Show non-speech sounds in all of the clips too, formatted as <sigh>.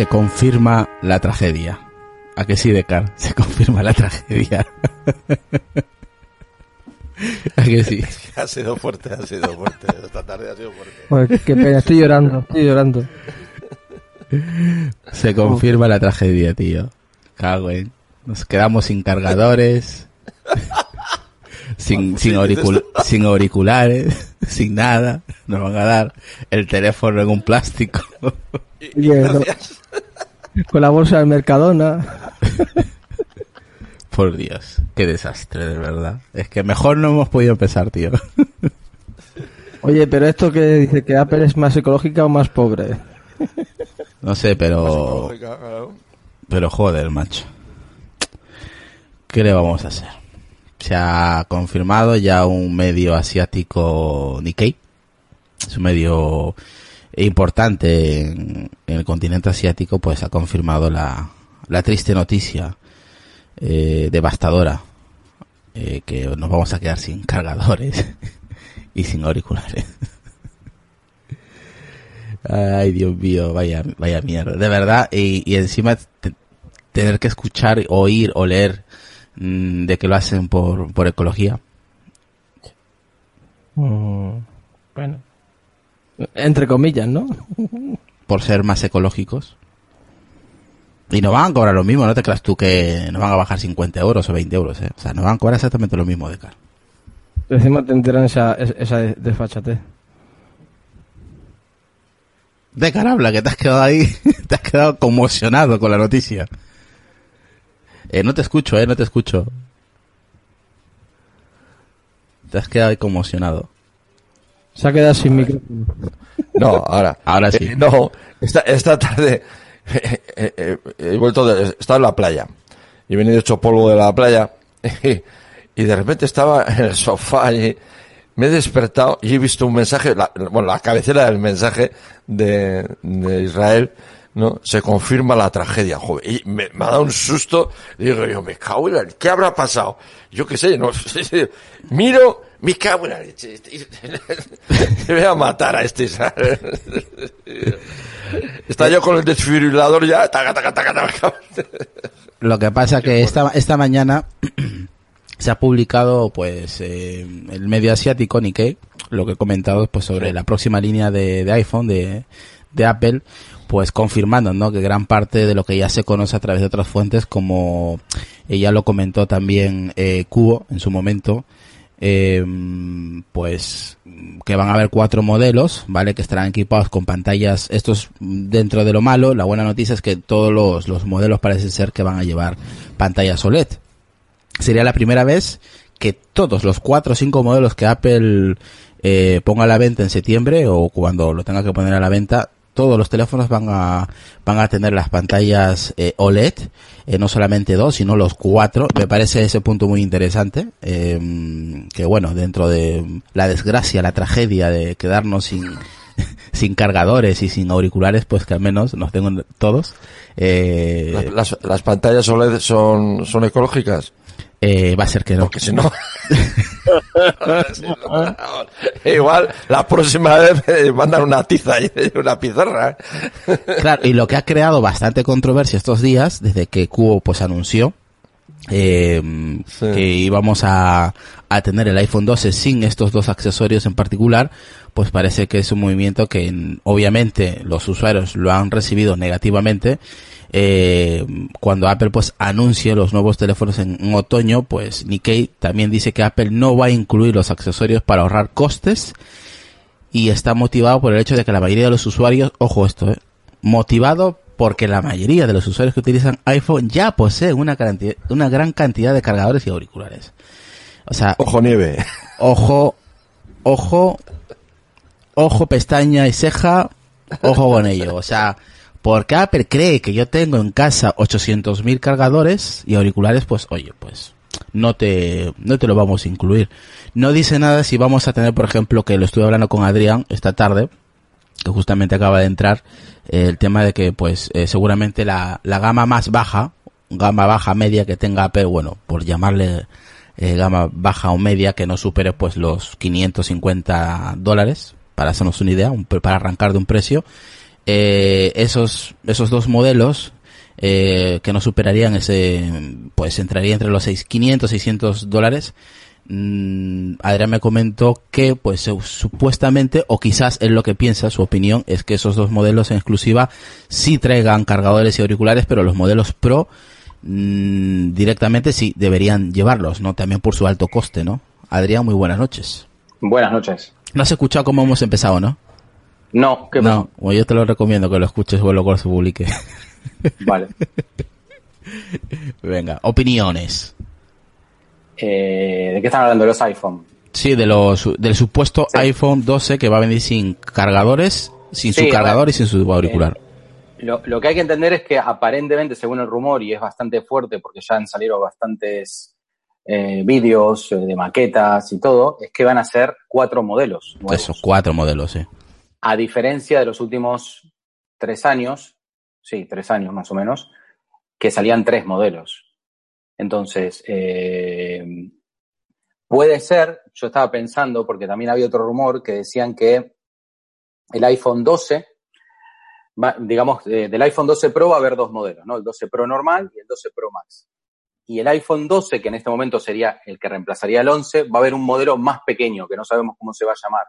Se confirma la tragedia. ¿A que sí, Decar? <laughs> Se confirma la tragedia. <laughs> ¿A que sí? <laughs> Ha sido fuerte, ha sido fuerte. Esta tarde ha sido fuerte. Qué pena, estoy llorando, estoy llorando. Se confirma la tragedia, tío. Cago en. Nos quedamos sin cargadores. sin, sin, auricul- sin auriculares. Sin nada. Nos van a dar el teléfono en un plástico. No- con la bolsa del Mercadona. Por Dios. Qué desastre, de verdad. Es que mejor no hemos podido empezar, tío. Oye, pero esto que dice que Apple es más ecológica o más pobre. No sé, pero... Pero joder, macho. ¿Qué le vamos a hacer? Se ha confirmado ya un medio asiático Nikkei. Es un medio importante en, el continente asiático, pues ha confirmado la, la triste noticia eh, devastadora eh, que nos vamos a quedar sin <laughs> cargadores y sin auriculares. Ay, Dios mío, vaya, vaya mierda. De verdad, y, y encima te- tener que escuchar, oír o leer mm, de que lo hacen por, por ecología. Mm, bueno. Entre comillas, ¿no? por ser más ecológicos. Y nos van a cobrar lo mismo, no te creas tú que nos van a bajar 50 euros o 20 euros, ¿eh? O sea, nos van a cobrar exactamente lo mismo de cara. Encima te enteran esa, esa desfachatez. De cara habla, que te has quedado ahí, <laughs> te has quedado conmocionado con la noticia. Eh, no te escucho, eh, no te escucho. Te has quedado ahí conmocionado. Se ha quedado sin micrófono. No, ahora. Ahora sí. Eh, no, esta, esta tarde <laughs> eh, eh, eh, he vuelto de, he estado en la playa y he venido hecho polvo de la playa <laughs> y de repente estaba en el sofá y me he despertado y he visto un mensaje, la, bueno, la cabecera del mensaje de, de Israel, ¿no? Se confirma la tragedia, joder. Y me, me ha dado un susto. Digo yo, me cago en la... ¿Qué habrá pasado? Yo qué sé, no <laughs> sé. Miro, me cago en la leche. Te <laughs> voy a matar a este. Está yo con el desfibrilador ya. Taca, taca, taca, taca. Lo que pasa que esta, esta mañana <clears throat> se ha publicado pues eh, el medio asiático Nikkei, lo que he comentado pues sobre la próxima línea de, de iPhone de, de Apple, pues confirmando ¿no? que gran parte de lo que ya se conoce a través de otras fuentes, como ella lo comentó también eh, Cubo en su momento, eh, pues que van a haber cuatro modelos, ¿vale? Que estarán equipados con pantallas, estos dentro de lo malo, la buena noticia es que todos los, los modelos parece ser que van a llevar pantallas OLED. Sería la primera vez que todos los cuatro o cinco modelos que Apple eh, ponga a la venta en septiembre o cuando lo tenga que poner a la venta, todos los teléfonos van a van a tener las pantallas eh, OLED, eh, no solamente dos, sino los cuatro. Me parece ese punto muy interesante, eh, que bueno, dentro de la desgracia, la tragedia de quedarnos sin <laughs> sin cargadores y sin auriculares, pues que al menos nos tengan todos. Eh, Las, las pantallas OLED son, son ecológicas. eh, va a ser que no. Porque si no, <laughs> <laughs> Igual la próxima vez me mandan una tiza y <laughs> una pizarra. Claro, y lo que ha creado bastante controversia estos días, desde que Cubo pues anunció eh, que íbamos a, a tener el iPhone 12 sin estos dos accesorios en particular, pues parece que es un movimiento que obviamente los usuarios lo han recibido negativamente. Eh, cuando Apple pues anuncie los nuevos teléfonos en, en otoño, pues Nikkei también dice que Apple no va a incluir los accesorios para ahorrar costes y está motivado por el hecho de que la mayoría de los usuarios, ojo esto, eh, motivado porque la mayoría de los usuarios que utilizan iPhone ya poseen una, cantidad, una gran cantidad de cargadores y auriculares. O sea, Ojo nieve. ojo, ojo, ojo, pestaña y ceja, ojo con ello. O sea, porque Apple cree que yo tengo en casa 800.000 cargadores y auriculares, pues oye, pues no te, no te lo vamos a incluir. No dice nada si vamos a tener, por ejemplo, que lo estuve hablando con Adrián esta tarde, que justamente acaba de entrar, eh, el tema de que pues eh, seguramente la, la gama más baja, gama baja media que tenga Apple, bueno, por llamarle eh, gama baja o media que no supere pues los 550 dólares, para hacernos una idea, un, para arrancar de un precio, eh, esos, esos dos modelos eh, que no superarían ese, pues entraría entre los 6, 500, 600 dólares. Mm, Adrián me comentó que, pues, su- supuestamente, o quizás es lo que piensa, su opinión, es que esos dos modelos en exclusiva sí traigan cargadores y auriculares, pero los modelos Pro mm, directamente sí deberían llevarlos, ¿no? También por su alto coste, ¿no? Adrián, muy buenas noches. Buenas noches. No has escuchado cómo hemos empezado, ¿no? No, ¿qué No, bueno, yo te lo recomiendo que lo escuches o luego se publique. Vale. <laughs> Venga, opiniones. Eh, ¿De qué están hablando? De los iPhone. Sí, de los, del supuesto Sí. iPhone 12 que va a venir sin cargadores, sin Sí, su cargador y sin su auricular. Lo, lo que hay que entender es que aparentemente, según el rumor, y es bastante fuerte porque ya han salido bastantes eh, vídeos eh, de maquetas y todo, es que van a ser cuatro modelos. nuevos. Esos cuatro modelos, sí. A diferencia de los últimos tres años, sí, tres años más o menos, que salían tres modelos. Entonces, eh, puede ser, yo estaba pensando, porque también había otro rumor que decían que el iPhone 12, va- digamos, eh, del iPhone 12 Pro va a haber dos modelos, ¿no? El 12 Pro normal y el 12 Pro Max. Y el iPhone 12, que en este momento sería el que reemplazaría el 11, va a haber un modelo más pequeño, que no sabemos cómo se va a llamar.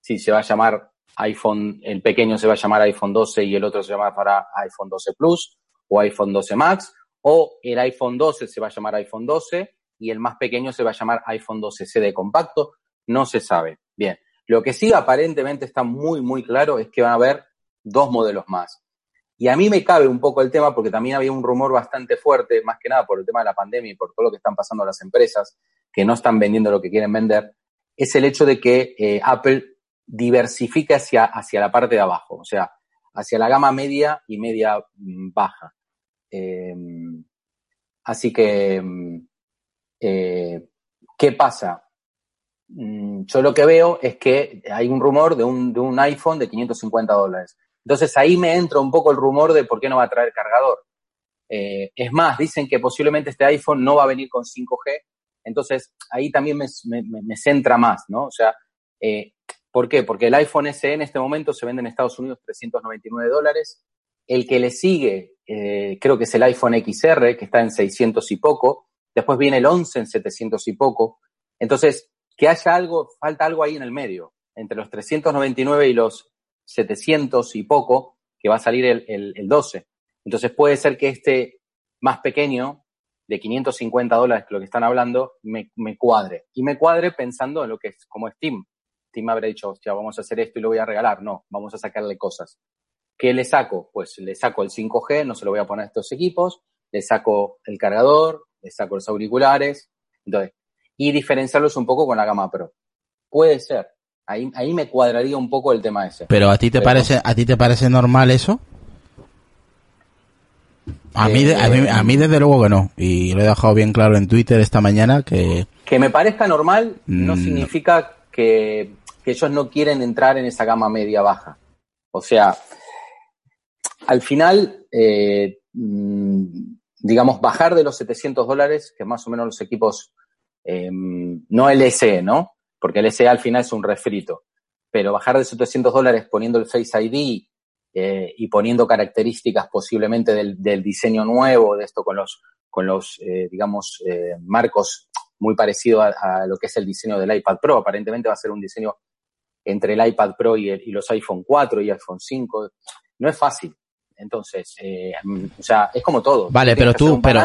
Si se va a llamar iPhone, el pequeño se va a llamar iPhone 12 y el otro se llamará iPhone 12 Plus o iPhone 12 Max, o el iPhone 12 se va a llamar iPhone 12 y el más pequeño se va a llamar iPhone 12C de compacto, no se sabe. Bien, lo que sí aparentemente está muy, muy claro es que van a haber dos modelos más. Y a mí me cabe un poco el tema porque también había un rumor bastante fuerte, más que nada por el tema de la pandemia y por todo lo que están pasando las empresas, que no están vendiendo lo que quieren vender, es el hecho de que eh, Apple diversifique hacia, hacia la parte de abajo, o sea, hacia la gama media y media mm, baja. Eh, así que, mm, eh, ¿qué pasa? Mm, Yo lo que veo es que hay un rumor de un, de un iPhone de 550 dólares. Entonces ahí me entra un poco el rumor de por qué no va a traer cargador. Eh, es más, dicen que posiblemente este iPhone no va a venir con 5G. Entonces ahí también me, me, me centra más, ¿no? O sea, eh, ¿por qué? Porque el iPhone SE en este momento se vende en Estados Unidos 399 dólares. El que le sigue, eh, creo que es el iPhone XR, que está en 600 y poco. Después viene el 11 en 700 y poco. Entonces, que haya algo, falta algo ahí en el medio, entre los 399 y los 700 y poco, que va a salir el, el, el 12. Entonces puede ser que este más pequeño, de 550 dólares, lo que están hablando, me, me cuadre. Y me cuadre pensando en lo que es como Steam. Steam habrá dicho, ya vamos a hacer esto y lo voy a regalar. No, vamos a sacarle cosas. ¿Qué le saco? Pues le saco el 5G, no se lo voy a poner a estos equipos, le saco el cargador, le saco los auriculares, entonces, y diferenciarlos un poco con la gama Pro. Puede ser. Ahí, ahí me cuadraría un poco el tema ese. Pero a ti te Pero- parece, a ti te parece normal eso? A mí, de- a mí, a mí desde luego que no. Y lo he dejado bien claro en Twitter esta mañana que Que me parezca normal no Mm. significa que, que ellos no quieren entrar en esa gama media baja. O sea, al final, eh, mm, digamos, bajar de los 700 dólares, que más o menos los equipos em, no el SE, ¿no? Porque el SE al final es un refrito, pero bajar de 700 dólares poniendo el Face ID eh, y poniendo características posiblemente del, diseño nuevo, de esto con los, con los eh, digamos, marcos muy parecido a, lo que es el diseño del iPad Pro. Aparentemente va a ser un diseño entre el iPad Pro y, el, y los iPhone 4 y iPhone 5. No es fácil. Entonces, eh, o sea, es como todo. Vale, pero tú, pero...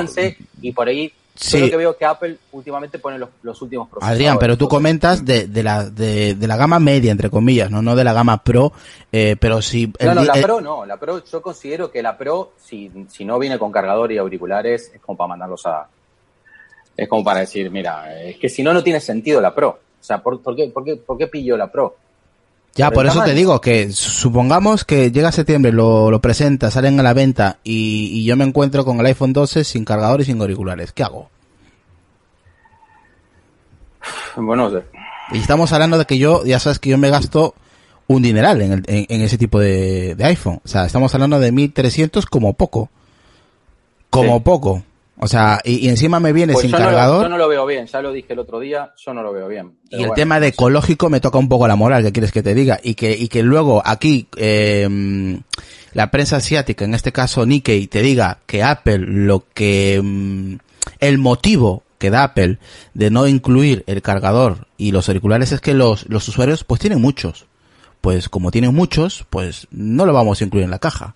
Y por ahí Sí. Yo lo que veo que Apple últimamente pone los, los últimos procesadores. Adrián, pero tú comentas de, de la de, de, la gama media, entre comillas, no, no de la gama Pro, eh, pero si... No, no, la Pro no, la Pro, yo considero que la Pro, si, si no viene con cargador y auriculares, es como para mandarlos a... Es como para decir, mira, es que si no, no tiene sentido la Pro. O sea, ¿por, por, qué, por, qué, ¿por qué pillo la Pro? Ya, por eso te digo que supongamos que llega septiembre, lo, lo presenta, salen a la venta y, y, yo me encuentro con el iPhone 12 sin cargador y sin auriculares. ¿Qué hago? Bueno, sé. Y estamos hablando de que yo, ya sabes que yo me gasto un dineral en, el, en, en ese tipo de, de, iPhone. O sea, estamos hablando de 1300 como poco. Como sí. poco. O sea, y, y, encima me viene pues sin yo cargador. No, yo no lo veo bien, ya lo dije el otro día, yo no lo veo bien. Y el bueno, tema de ecológico me toca un poco la moral, que quieres que te diga? Y que, y que luego aquí, eh, la prensa asiática, en este caso Nikkei, te diga que Apple lo que, mm, el motivo que da Apple de no incluir el cargador y los auriculares es que los, los usuarios pues tienen muchos. Pues como tienen muchos, pues no lo vamos a incluir en la caja.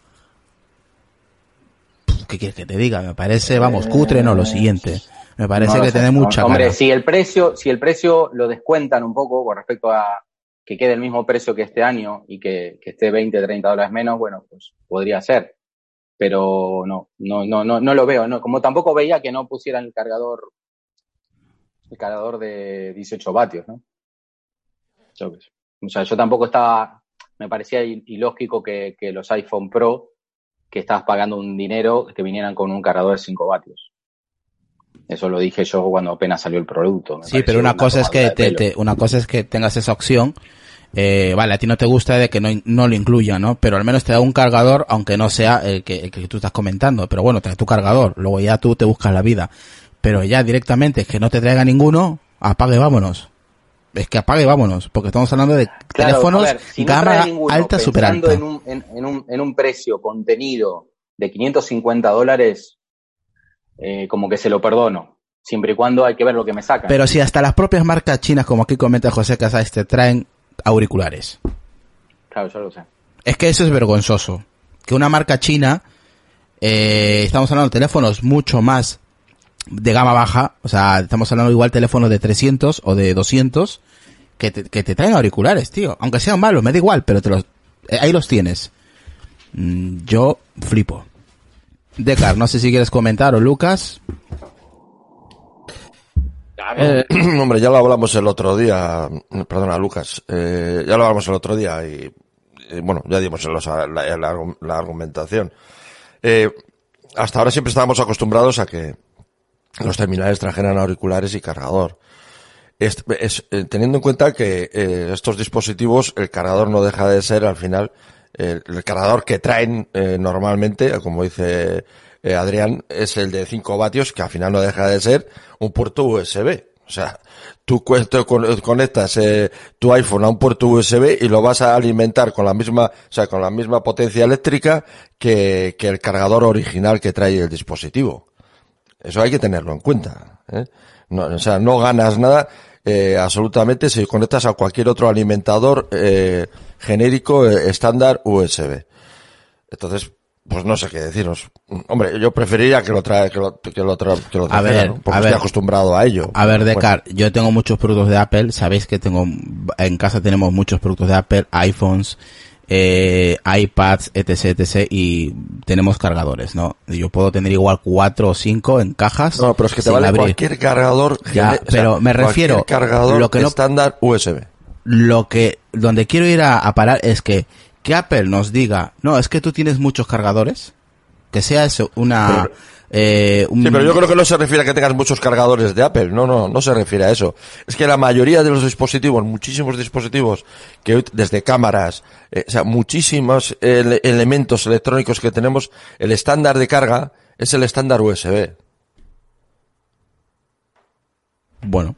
¿Qué quieres que te diga? Me parece, vamos, cutre, no, lo siguiente. Me parece no que tiene mucha Hombre, cara. si el precio, si el precio lo descuentan un poco con respecto a que quede el mismo precio que este año y que, que esté 20, 30 dólares menos, bueno, pues podría ser. Pero no, no, no, no, no lo veo, no. Como tampoco veía que no pusieran el cargador, el cargador de 18 vatios, ¿no? O sea, yo tampoco estaba, me parecía ilógico que, que los iPhone Pro que estabas pagando un dinero que vinieran con un cargador de 5 vatios. Eso lo dije yo cuando apenas salió el producto. sí, pero una, una cosa es que te, te, una cosa es que tengas esa opción. Eh, vale, a ti no te gusta de que no, no lo incluya, ¿no? Pero al menos te da un cargador, aunque no sea el que, el que tú estás comentando. Pero bueno, trae tu cargador. Luego ya tú te buscas la vida. Pero ya directamente que no te traiga ninguno, apague, vámonos. Es que apague, vámonos. Porque estamos hablando de claro, teléfonos ver, si gama alta, super alta. En un, en, en, un, en un precio contenido de 550 dólares, eh, como que se lo perdono. Siempre y cuando hay que ver lo que me sacan. Pero si hasta las propias marcas chinas, como aquí comenta José Casais, te traen auriculares. Claro, yo lo sé. Es que eso es vergonzoso. Que una marca china, eh, estamos hablando de teléfonos mucho más de gama baja, o sea, estamos hablando igual teléfonos de 300 o de 200, que te, que te traen auriculares, tío. Aunque sean malos, me da igual, pero te los, eh, ahí los tienes. Mm, yo flipo. Decar, no sé si quieres comentar o Lucas. Eh, <clears throat> hombre, ya lo hablamos el otro día, perdona Lucas, eh, ya lo hablamos el otro día y, y bueno, ya dimos los, la, la, la, argumentación. Eh, hasta ahora siempre estábamos acostumbrados a que los terminales trajeran auriculares y cargador. Es, eh, teniendo en cuenta que eh, estos dispositivos, el cargador no deja de ser al final el, cargador que traen eh, normalmente, como dice Adrián, es el de 5 vatios, que al final no deja de ser un puerto USB. O sea, tú conectas tu iPhone a un puerto USB y lo vas a alimentar con la misma, o sea, con la misma potencia eléctrica que, que el cargador original que trae el dispositivo. Eso hay que tenerlo en cuenta. ¿eh? No, o sea, no ganas nada eh, absolutamente si conectas a cualquier otro alimentador eh, genérico eh, estándar USB. Entonces, pues no sé qué deciros. Hombre, yo preferiría que lo trae, que lo, que lo, tra que lo a ver, ¿no? porque a estoy ver, acostumbrado a ello. A ver, Decar, bueno. yo tengo muchos productos de Apple, sabéis que tengo, en casa tenemos muchos productos de Apple, iPhones, eh, iPads, etc, etc, y tenemos cargadores, ¿no? Yo puedo tener igual cuatro o cinco en cajas. No, pero es que te vale abrir. cualquier cargador. Ya, pero sea, me refiero. cargador lo que no, estándar USB. Lo que, donde quiero ir a, a parar es que, que Apple nos diga, no, es que tú tienes muchos cargadores, que sea eso, una, pero, eh, un... Sí, pero yo creo que no se refiere a que tengas muchos cargadores de Apple, no, no, no se refiere a eso. Es que la mayoría de los dispositivos, muchísimos dispositivos, que hoy, desde cámaras, eh, o sea, muchísimos ele elementos electrónicos que tenemos, el estándar de carga es el estándar USB. Bueno,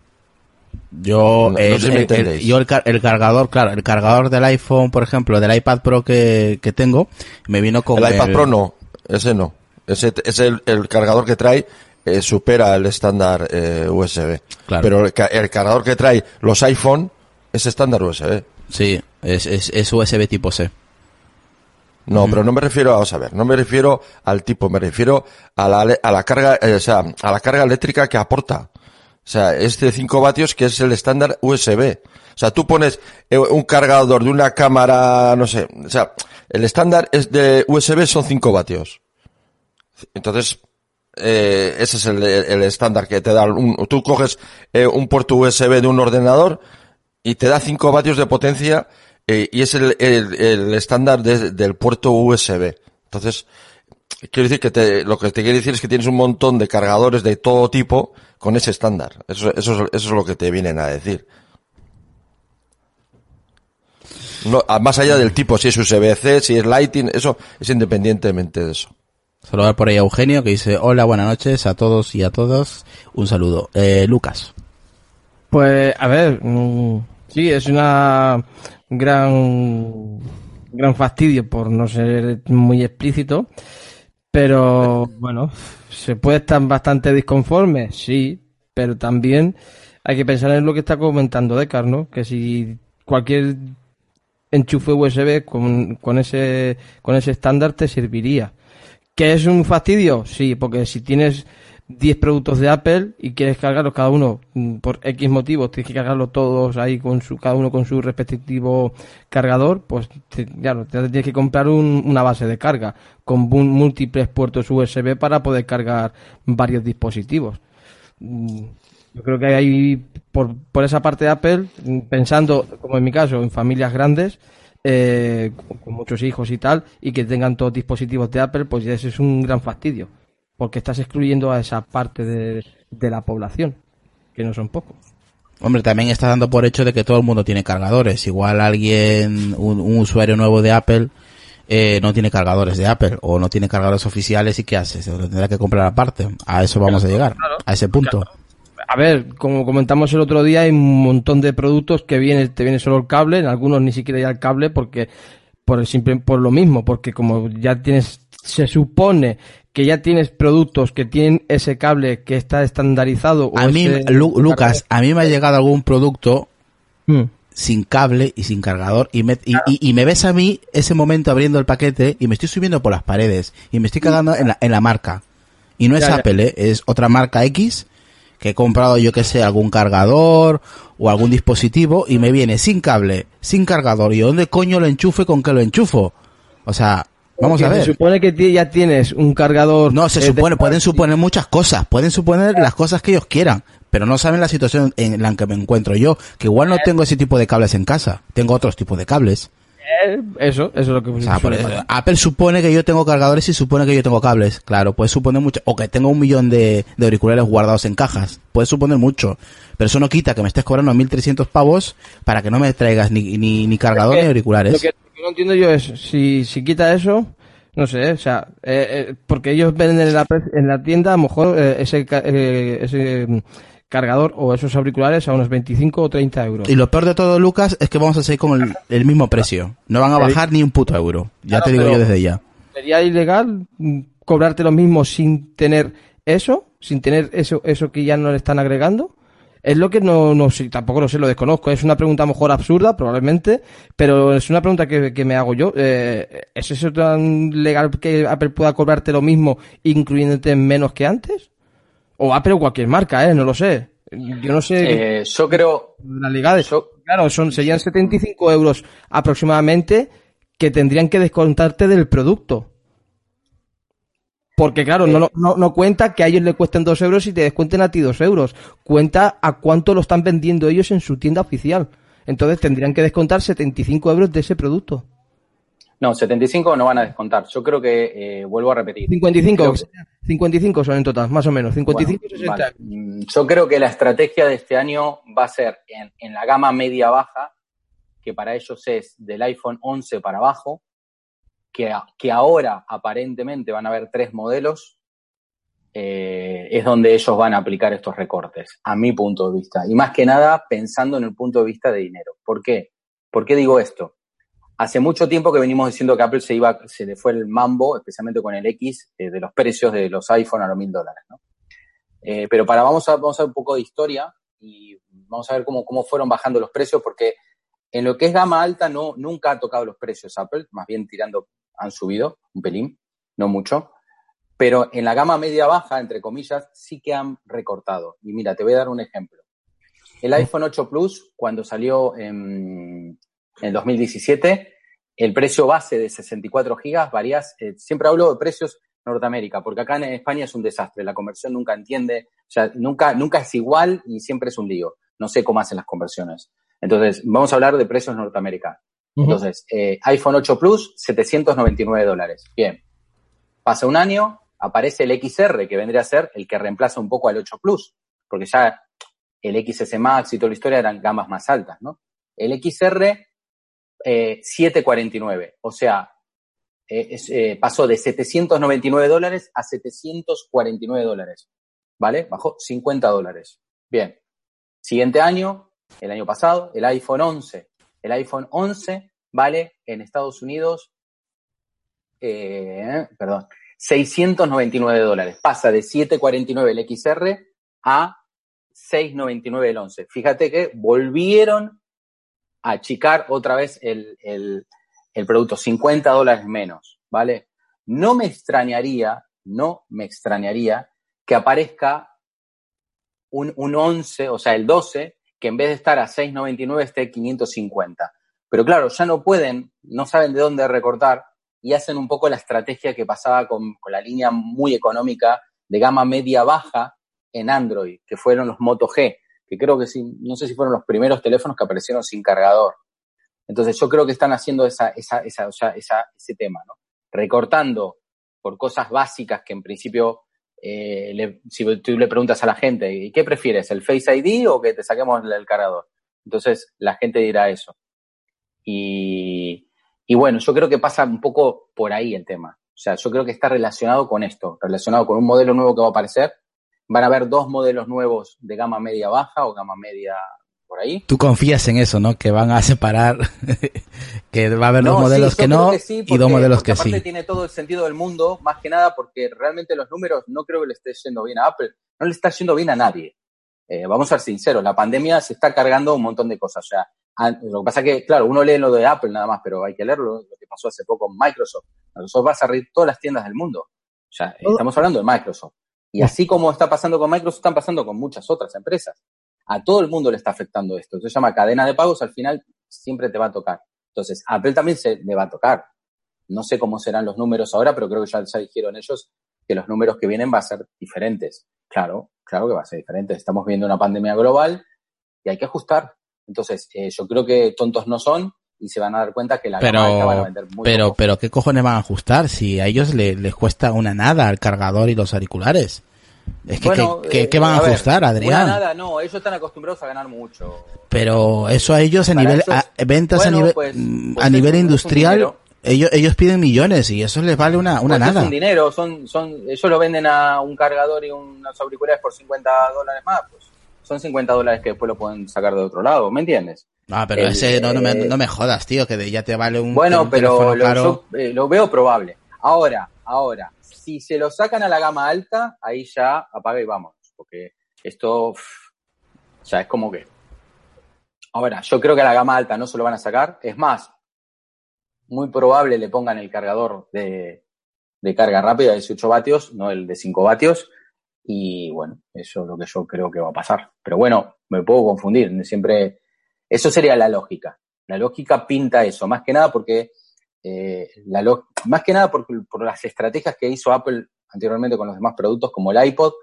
yo, No- no el, sé si el- yo el, car- el cargador, claro, el cargador del iPhone, por ejemplo, del iPad Pro que, que tengo, me vino con El iPad Pro no, ese no. Ese es el, el cargador que trae eh, supera el estándar eh, USB. Claro. Pero el, ca- el cargador que trae los iPhone es estándar USB. Sí, es, es, es USB tipo C. No, pero no me refiero a, vamos a ver, no me refiero al tipo, me refiero a la, a la carga, eh, o sea, a la carga eléctrica que aporta. O sea, es de 5 vatios que es el estándar USB. O sea, tú pones eh, un cargador de una cámara, no sé, o sea, el estándar es de USB son 5 vatios. Entonces, eh, ese es el, estándar que te da un, tú coges eh, un puerto USB de un ordenador y te da 5 vatios de potencia eh, y es el, estándar de- del puerto USB. Entonces, quiero decir que te, lo que te quiero decir es que tienes un montón de cargadores de todo tipo con ese estándar. Eso, eso, es- eso es lo que te vienen a decir. Más allá del tipo, si es USB-C, si es Lighting, eso es independientemente de eso. Saludar por ahí a Eugenio que dice, hola, buenas noches a todos y a todas. Un saludo. Eh, Lucas. Pues, a ver, mm, sí, es una gran, gran fastidio por no ser muy explícito, pero bueno, se puede estar bastante disconforme, sí, pero también hay que pensar en lo que está comentando Decar, ¿no? Que si cualquier enchufe USB con, con ese, con ese estándar te serviría. ¿Que es un fastidio? Sí, porque si tienes 10 productos de Apple y quieres cargarlos cada uno mm, por X motivos, tienes que cargarlos todos ahí con su, cada uno con su respectivo cargador, pues te- claro, te tienes que comprar un- una base de carga con múltiples puertos USB para poder cargar varios dispositivos. Mm, Yo creo que hay, por, por esa parte de Apple, mm, pensando, como en mi caso, en familias grandes, eh, con, con muchos hijos y tal, y que tengan todos dispositivos de Apple, pues ya ese es un gran fastidio, porque estás excluyendo a esa parte de, de la población, que no son pocos. Hombre, también estás dando por hecho de que todo el mundo tiene cargadores. Igual alguien, un, un usuario nuevo de Apple, eh, no tiene cargadores de Apple o no tiene cargadores oficiales y ¿qué hace? Se lo tendrá que comprar aparte. A eso vamos a llegar, a ese punto. A ver, como comentamos el otro día, hay un montón de productos que viene, te viene solo el cable, en algunos ni siquiera ya el cable, porque por el simple, por lo mismo, porque como ya tienes, se supone que ya tienes productos que tienen ese cable que está estandarizado. o A mí, ese- Lu- Lucas, a mí me ha llegado algún producto Mm. sin cable y sin cargador y me, y, y- y me ves a mí ese momento abriendo el paquete y me estoy subiendo por las paredes y me estoy cagando en la, en la marca. Y no es ya. Apple, ¿eh? es otra marca X que he comprado yo que sé algún cargador o algún dispositivo y me viene sin cable, sin cargador. ¿Y dónde coño lo enchufe con qué lo enchufo? O sea, vamos Porque a ver. Se supone que ya tienes un cargador. No, se eh, de- supone, pueden suponer muchas cosas, pueden suponer las cosas que ellos quieran, pero no saben la situación en la que me encuentro yo, que igual no tengo ese tipo de cables en casa, tengo otros tipos de cables. Eh, Eso, eso es lo que O sea, por-. Apple supone que yo tengo cargadores y supone que yo tengo cables, claro, puede suponer mucho, o que tengo un millón de, de auriculares guardados en cajas, puede suponer mucho, pero eso no quita que me estés cobrando 1300 pavos para que no me traigas ni, ni, ni cargador ni Lo auriculares. que, lo que no entiendo yo es, si, si quita eso, no sé, o sea, eh, eh, porque ellos venden en la, pre- en la tienda a lo mejor eh, ese, eh, ese cargador o esos auriculares a unos 25 o 30 euros. Y lo peor de todo, Lucas, es que vamos a seguir con el, el mismo precio. No van a bajar ni un puto euro. Ya Claro, te digo yo desde ya. ¿Sería ilegal mm, cobrarte lo mismo sin tener eso? ¿Sin tener eso, eso que ya no le están agregando? Es lo que no, no sé, tampoco lo sé, lo desconozco. Es una pregunta a lo mejor absurda, probablemente, pero es una pregunta que, que me hago yo. Eh, ¿Es eso tan legal que Apple pueda cobrarte lo mismo, incluyéndote menos que antes? O Apple o cualquier marca, ¿eh? No lo sé. Yo no sé Eh, yo creo, las legales. yo- Claro, son, serían 75 euros aproximadamente que tendrían que descontarte del producto. Porque claro, no, lo- no, no cuenta que a ellos le cuesten 2 euros y te descuenten a ti 2 euros. Cuenta a cuánto lo están vendiendo ellos en su tienda oficial. Entonces tendrían que descontar 75 euros de ese producto. No, 75 no van a descontar. Yo creo que, eh, vuelvo a repetir. 55, Creo que- 55 son en total, más o menos. 55 Bueno, 60. vale. Mm, Yo creo que la estrategia de este año va a ser en, en la gama media-baja, que para ellos es del iPhone 11 para abajo, que, que ahora aparentemente van a haber tres modelos, eh, es donde ellos van a aplicar estos recortes, a mi punto de vista. Y más que nada pensando en el punto de vista de dinero. ¿Por qué? ¿Por qué digo esto? Hace mucho tiempo que venimos diciendo que Apple se iba, se le fue el mambo, especialmente con el X, eh, de los precios de los iPhone a los mil dólares, ¿no? Eh, pero para vamos a, vamos a ver un poco de historia y vamos a ver cómo, cómo fueron bajando los precios, porque en lo que es gama alta no, nunca ha tocado los precios Apple, más bien tirando, han subido un pelín, no mucho. Pero en la gama media baja, entre comillas, sí que han recortado. Y mira, te voy a dar un ejemplo. El iPhone 8 Plus, cuando salió en, en 2017, el precio base de 64 gigas varía, eh, siempre hablo de precios Norteamérica, porque acá en España es un desastre, la conversión nunca entiende, o sea, nunca, nunca es igual y siempre es un lío. No sé cómo hacen las conversiones. Entonces, vamos a hablar de precios Norteamérica. Entonces, eh, iPhone 8 Plus, 799 dólares. Bien. Pasa un año, aparece el XR, que vendría a ser el que reemplaza un poco al 8 Plus, porque ya el XS Max y toda la historia eran gamas más altas, ¿no? El XR, eh, 749. O sea, eh, eh, pasó de 799 dólares a 749 dólares. ¿Vale? Bajó 50 dólares. Bien. Siguiente año, el año pasado, el iPhone 11. El iPhone 11 vale en Estados Unidos, eh, perdón, 699 dólares. Pasa de 749 el XR a 699 el 11. Fíjate que volvieron achicar otra vez el, el, producto, 50 dólares menos, ¿vale? No me extrañaría, no me extrañaría que aparezca un, un 11, o sea, el 12, que en vez de estar a 6.99 esté 550. Pero claro, ya no pueden, no saben de dónde recortar y hacen un poco la estrategia que pasaba con, con la línea muy económica de gama media-baja en Android, que fueron los Moto G, que creo que sí, no sé si fueron los primeros teléfonos que aparecieron sin cargador. Entonces yo creo que están haciendo esa, esa, esa, o sea, ese tema, ¿no? Recortando por cosas básicas que en principio, eh, si tú le preguntas a la gente, ¿y qué prefieres, el Face ID o que te saquemos el, el cargador? Entonces la gente dirá eso. Y, y bueno, yo creo que pasa un poco por ahí el tema. O sea, yo creo que está relacionado con esto, relacionado con un modelo nuevo que va a aparecer. Van a haber dos modelos nuevos de gama media baja o gama media por ahí. Tú confías en eso, ¿no? Que van a separar, <laughs> que va a haber dos modelos sí, que no que sí, porque, y dos modelos que aparte sí. tiene todo el sentido del mundo, más que nada porque realmente los números no creo que le esté yendo bien a Apple, no le está yendo bien a nadie. Eh, vamos a ser sinceros, la pandemia se está cargando un montón de cosas. O sea, lo que pasa que, claro, uno lee lo de Apple nada más, pero hay que leerlo, lo que pasó hace poco con Microsoft. Microsoft va a cerrar todas las tiendas del mundo. O sea, Oh. estamos hablando de Microsoft. Y así como está pasando con Microsoft, están pasando con muchas otras empresas. A todo el mundo le está afectando esto. Se llama cadena de pagos, al final siempre te va a tocar. Entonces, a Apple también se le va a tocar. No sé cómo serán los números ahora, pero creo que ya, ya dijeron ellos que los números que vienen van a ser diferentes. Claro, claro que va a ser diferente. Estamos viendo una pandemia global y hay que ajustar. Entonces, eh, yo creo que tontos no son y se van a dar cuenta que la gama alta van a Pero, vender muy pero, poco. pero, ¿qué cojones van a ajustar si a ellos le- les cuesta una nada el cargador y los auriculares? Es que, Bueno, ¿qué, eh, qué van a, ajustar, Adrián? una nada, no, ellos están acostumbrados a ganar mucho. Pero eso a ellos a Para nivel, a- ventas bueno, a nivel, pues- mm, pues a nivel industrial, ellos, ellos piden millones y eso les vale una, una Pues nada. Es un dinero, son, son, ellos lo venden a un cargador y unos auriculares por 50 dólares más, pues son 50 dólares que después lo pueden sacar de otro lado, ¿me entiendes? Ah, pero El, ese no, no, me, eh, no me jodas, tío, que ya te vale un, Bueno, un pero lo, caro. yo, eh, lo veo probable. Ahora, ahora, si se lo sacan a la gama alta, ahí ya apaga y vamos, porque esto uf, ya es como que. Ahora, yo creo que a la gama alta no se lo van a sacar. Es más, muy probable le pongan el cargador de, de carga rápida de 18 vatios, no el de 5 vatios. Y bueno, eso es lo que yo creo que va a pasar. Pero bueno, me puedo confundir. Siempre, eso sería la lógica. La lógica pinta eso, más que nada porque, eh, la lo- más que nada por, por las estrategias que hizo Apple anteriormente con los demás productos, como el iPod.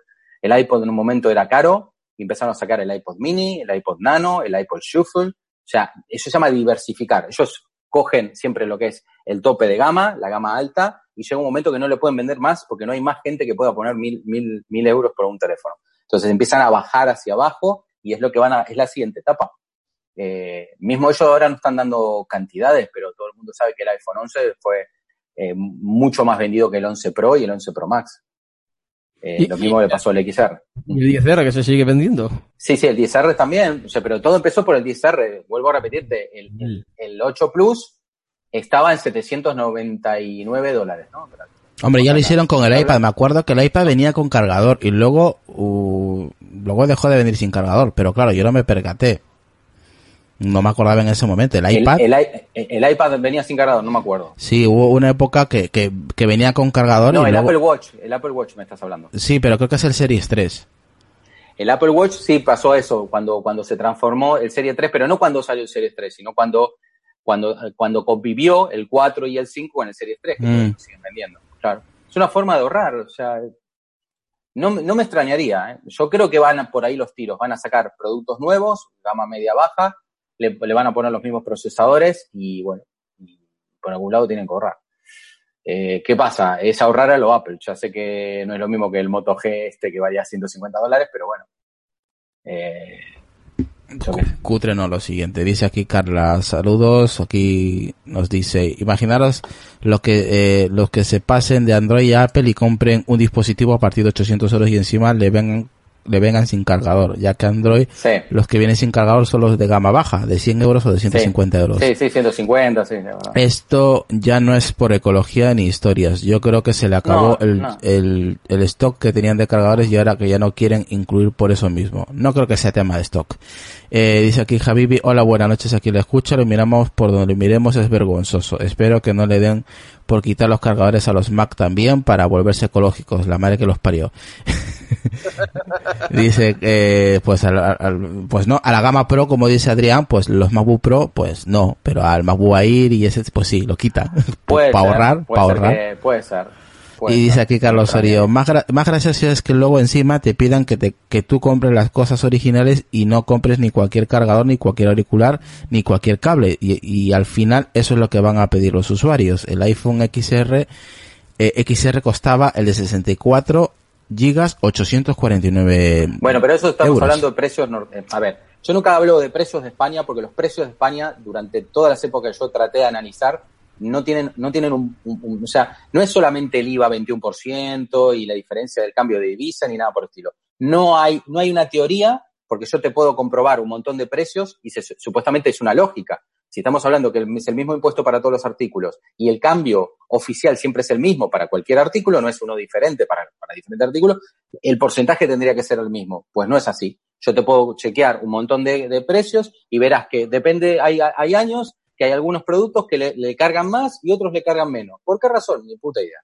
El iPod en un momento era caro y empezaron a sacar el iPod mini, el iPod nano, el iPod shuffle. O sea, eso se llama diversificar. Ellos cogen siempre lo que es el tope de gama, la gama alta, y llega un momento que no le pueden vender más porque no hay más gente que pueda poner mil, mil, mil euros por un teléfono. Entonces empiezan a bajar hacia abajo y es lo que van a, es la siguiente etapa. Eh, mismo ellos ahora no están dando cantidades, pero todo el mundo sabe que el iPhone 11 fue eh, mucho más vendido que el 11 Pro y el 11 Pro Max. Eh, lo mismo le pasó al XR. ¿Y el 10R que se sigue vendiendo? Sí, sí, el 10R también, o sea, pero todo empezó por el 10R. Vuelvo a repetirte, el, el, el 8 Plus estaba en 799 dólares, ¿no? Hombre, ya lo hicieron con el iPad. Me acuerdo que el iPad venía con cargador y luego, uh, luego dejó de venir sin cargador. Pero claro, yo no me percaté. No me acordaba en ese momento. El iPad. El, el, el iPad venía sin cargador, no me acuerdo. Sí, hubo una época que, que, que venía con cargador. No, y el luego... Apple Watch. El Apple Watch me estás hablando. Sí, pero creo que es el Series 3. El Apple Watch sí pasó eso cuando, cuando se transformó el Serie 3, pero no cuando salió el Series 3, sino cuando, cuando, cuando convivió el 4 y el 5 con el Series 3, que Mm. siguen vendiendo. Claro. Es una forma de ahorrar, o sea, no, no me extrañaría. ¿eh? Yo creo que van a- por ahí los tiros, van a sacar productos nuevos, gama media baja, le, le van a poner los mismos procesadores y bueno, y por algún lado tienen que ahorrar. Eh, ¿Qué pasa? Es ahorrar a lo Apple. Ya sé que no es lo mismo que el Moto G este que valía 150 dólares, pero bueno. Eh. Cutre no, lo siguiente. Dice aquí Carla, saludos. Aquí nos dice, imaginaros lo que, eh, los que se pasen de Android a Apple y compren un dispositivo a partir de 800 euros y encima le vengan, le vengan sin cargador, ya que Android, Sí, los que vienen sin cargador son los de gama baja, de 100 euros o de 150 euros. sí, sí, 150, sí. Esto ya no es por ecología ni historias. Yo creo que se le acabó No, el, no. el, el stock que tenían de cargadores y ahora que ya no quieren incluir por eso mismo. No creo que sea tema de stock. Eh, dice aquí Javibi, hola, buenas noches, aquí le escucha, lo miramos por donde lo miremos, es vergonzoso. Espero que no le den por quitar los cargadores a los Mac también para volverse ecológicos, la madre que los parió. <laughs> dice eh, pues al, al- pues no a la gama pro como dice Adrián pues los MacBook Pro pues no pero al MacBook Air y ese pues sí lo quita para ahorrar para ahorrar puede ser. Y dice aquí Carlos extraña. más, gra- más gracioso es que luego encima te pidan que, te, que tú compres las cosas originales y no compres ni cualquier cargador, ni cualquier auricular, ni cualquier cable. Y, y al final eso es lo que van a pedir los usuarios. El iPhone XR, eh, XR costaba el de 64 gigas 849 Bueno, pero eso estamos euros. hablando de precios. eh, A ver, yo nunca hablo de precios de España porque los precios de España, durante todas las épocas que yo traté de analizar, no tienen, no tienen un, o sea, no es solamente el IVA 21% y la diferencia del cambio de divisa ni nada por el estilo. No hay, no hay una teoría, porque yo te puedo comprobar un montón de precios y se- supuestamente es una lógica. Si estamos hablando que es el mismo impuesto para todos los artículos y el cambio oficial siempre es el mismo para cualquier artículo, no es uno diferente para, para diferentes artículos, el porcentaje tendría que ser el mismo. Pues no es así. Yo te puedo chequear un montón de, de precios y verás que depende, hay, hay años que hay algunos productos que le, cargan más y otros le cargan menos. ¿Por qué razón? Ni puta idea.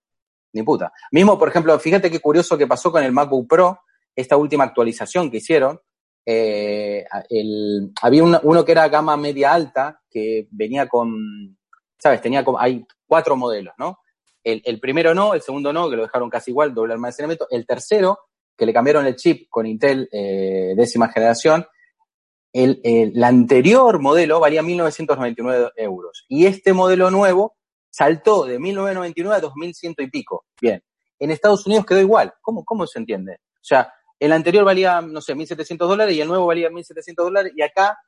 Ni puta. Mismo, por ejemplo, fíjate qué curioso que pasó con el MacBook Pro, esta última actualización que hicieron. Eh, el, había uno que era gama media alta, que venía con, ¿sabes? Tenía como, hay cuatro modelos, ¿no? El, el primero no, el segundo no, que lo dejaron casi igual, doble almacenamiento. El tercero, que le cambiaron el chip con Intel eh, décima generación, el, el, anterior modelo valía 1.999 euros. Y este modelo nuevo saltó de 1.999 a 2.100 y pico. Bien. En Estados Unidos quedó igual. ¿Cómo, cómo se entiende? O sea, el anterior valía, no sé, 1.700 dólares y el nuevo valía 1.700 dólares y acá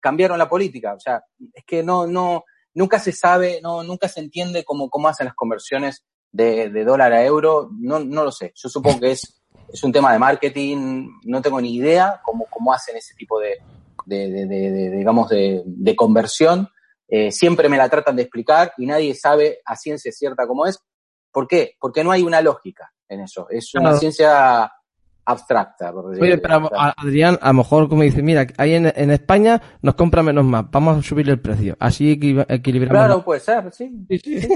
cambiaron la política. O sea, es que no, no, nunca se sabe, no, nunca se entiende cómo, cómo hacen las conversiones de, de dólar a euro. No, no lo sé. Yo supongo que es, es un tema de marketing. No tengo ni idea cómo, cómo hacen ese tipo de, de, de, de, de digamos, de, conversión. Eh, siempre me la tratan de explicar y nadie sabe a ciencia cierta cómo es. ¿Por qué? Porque no hay una lógica en eso. Es una ciencia abstracta. por. Oye, pero a- Adrián, a lo mejor como dice, mira, ahí en, en España nos compra menos más, vamos a subir el precio, así equi- equilibramos. Claro, puede ser, sí. Sí, sí.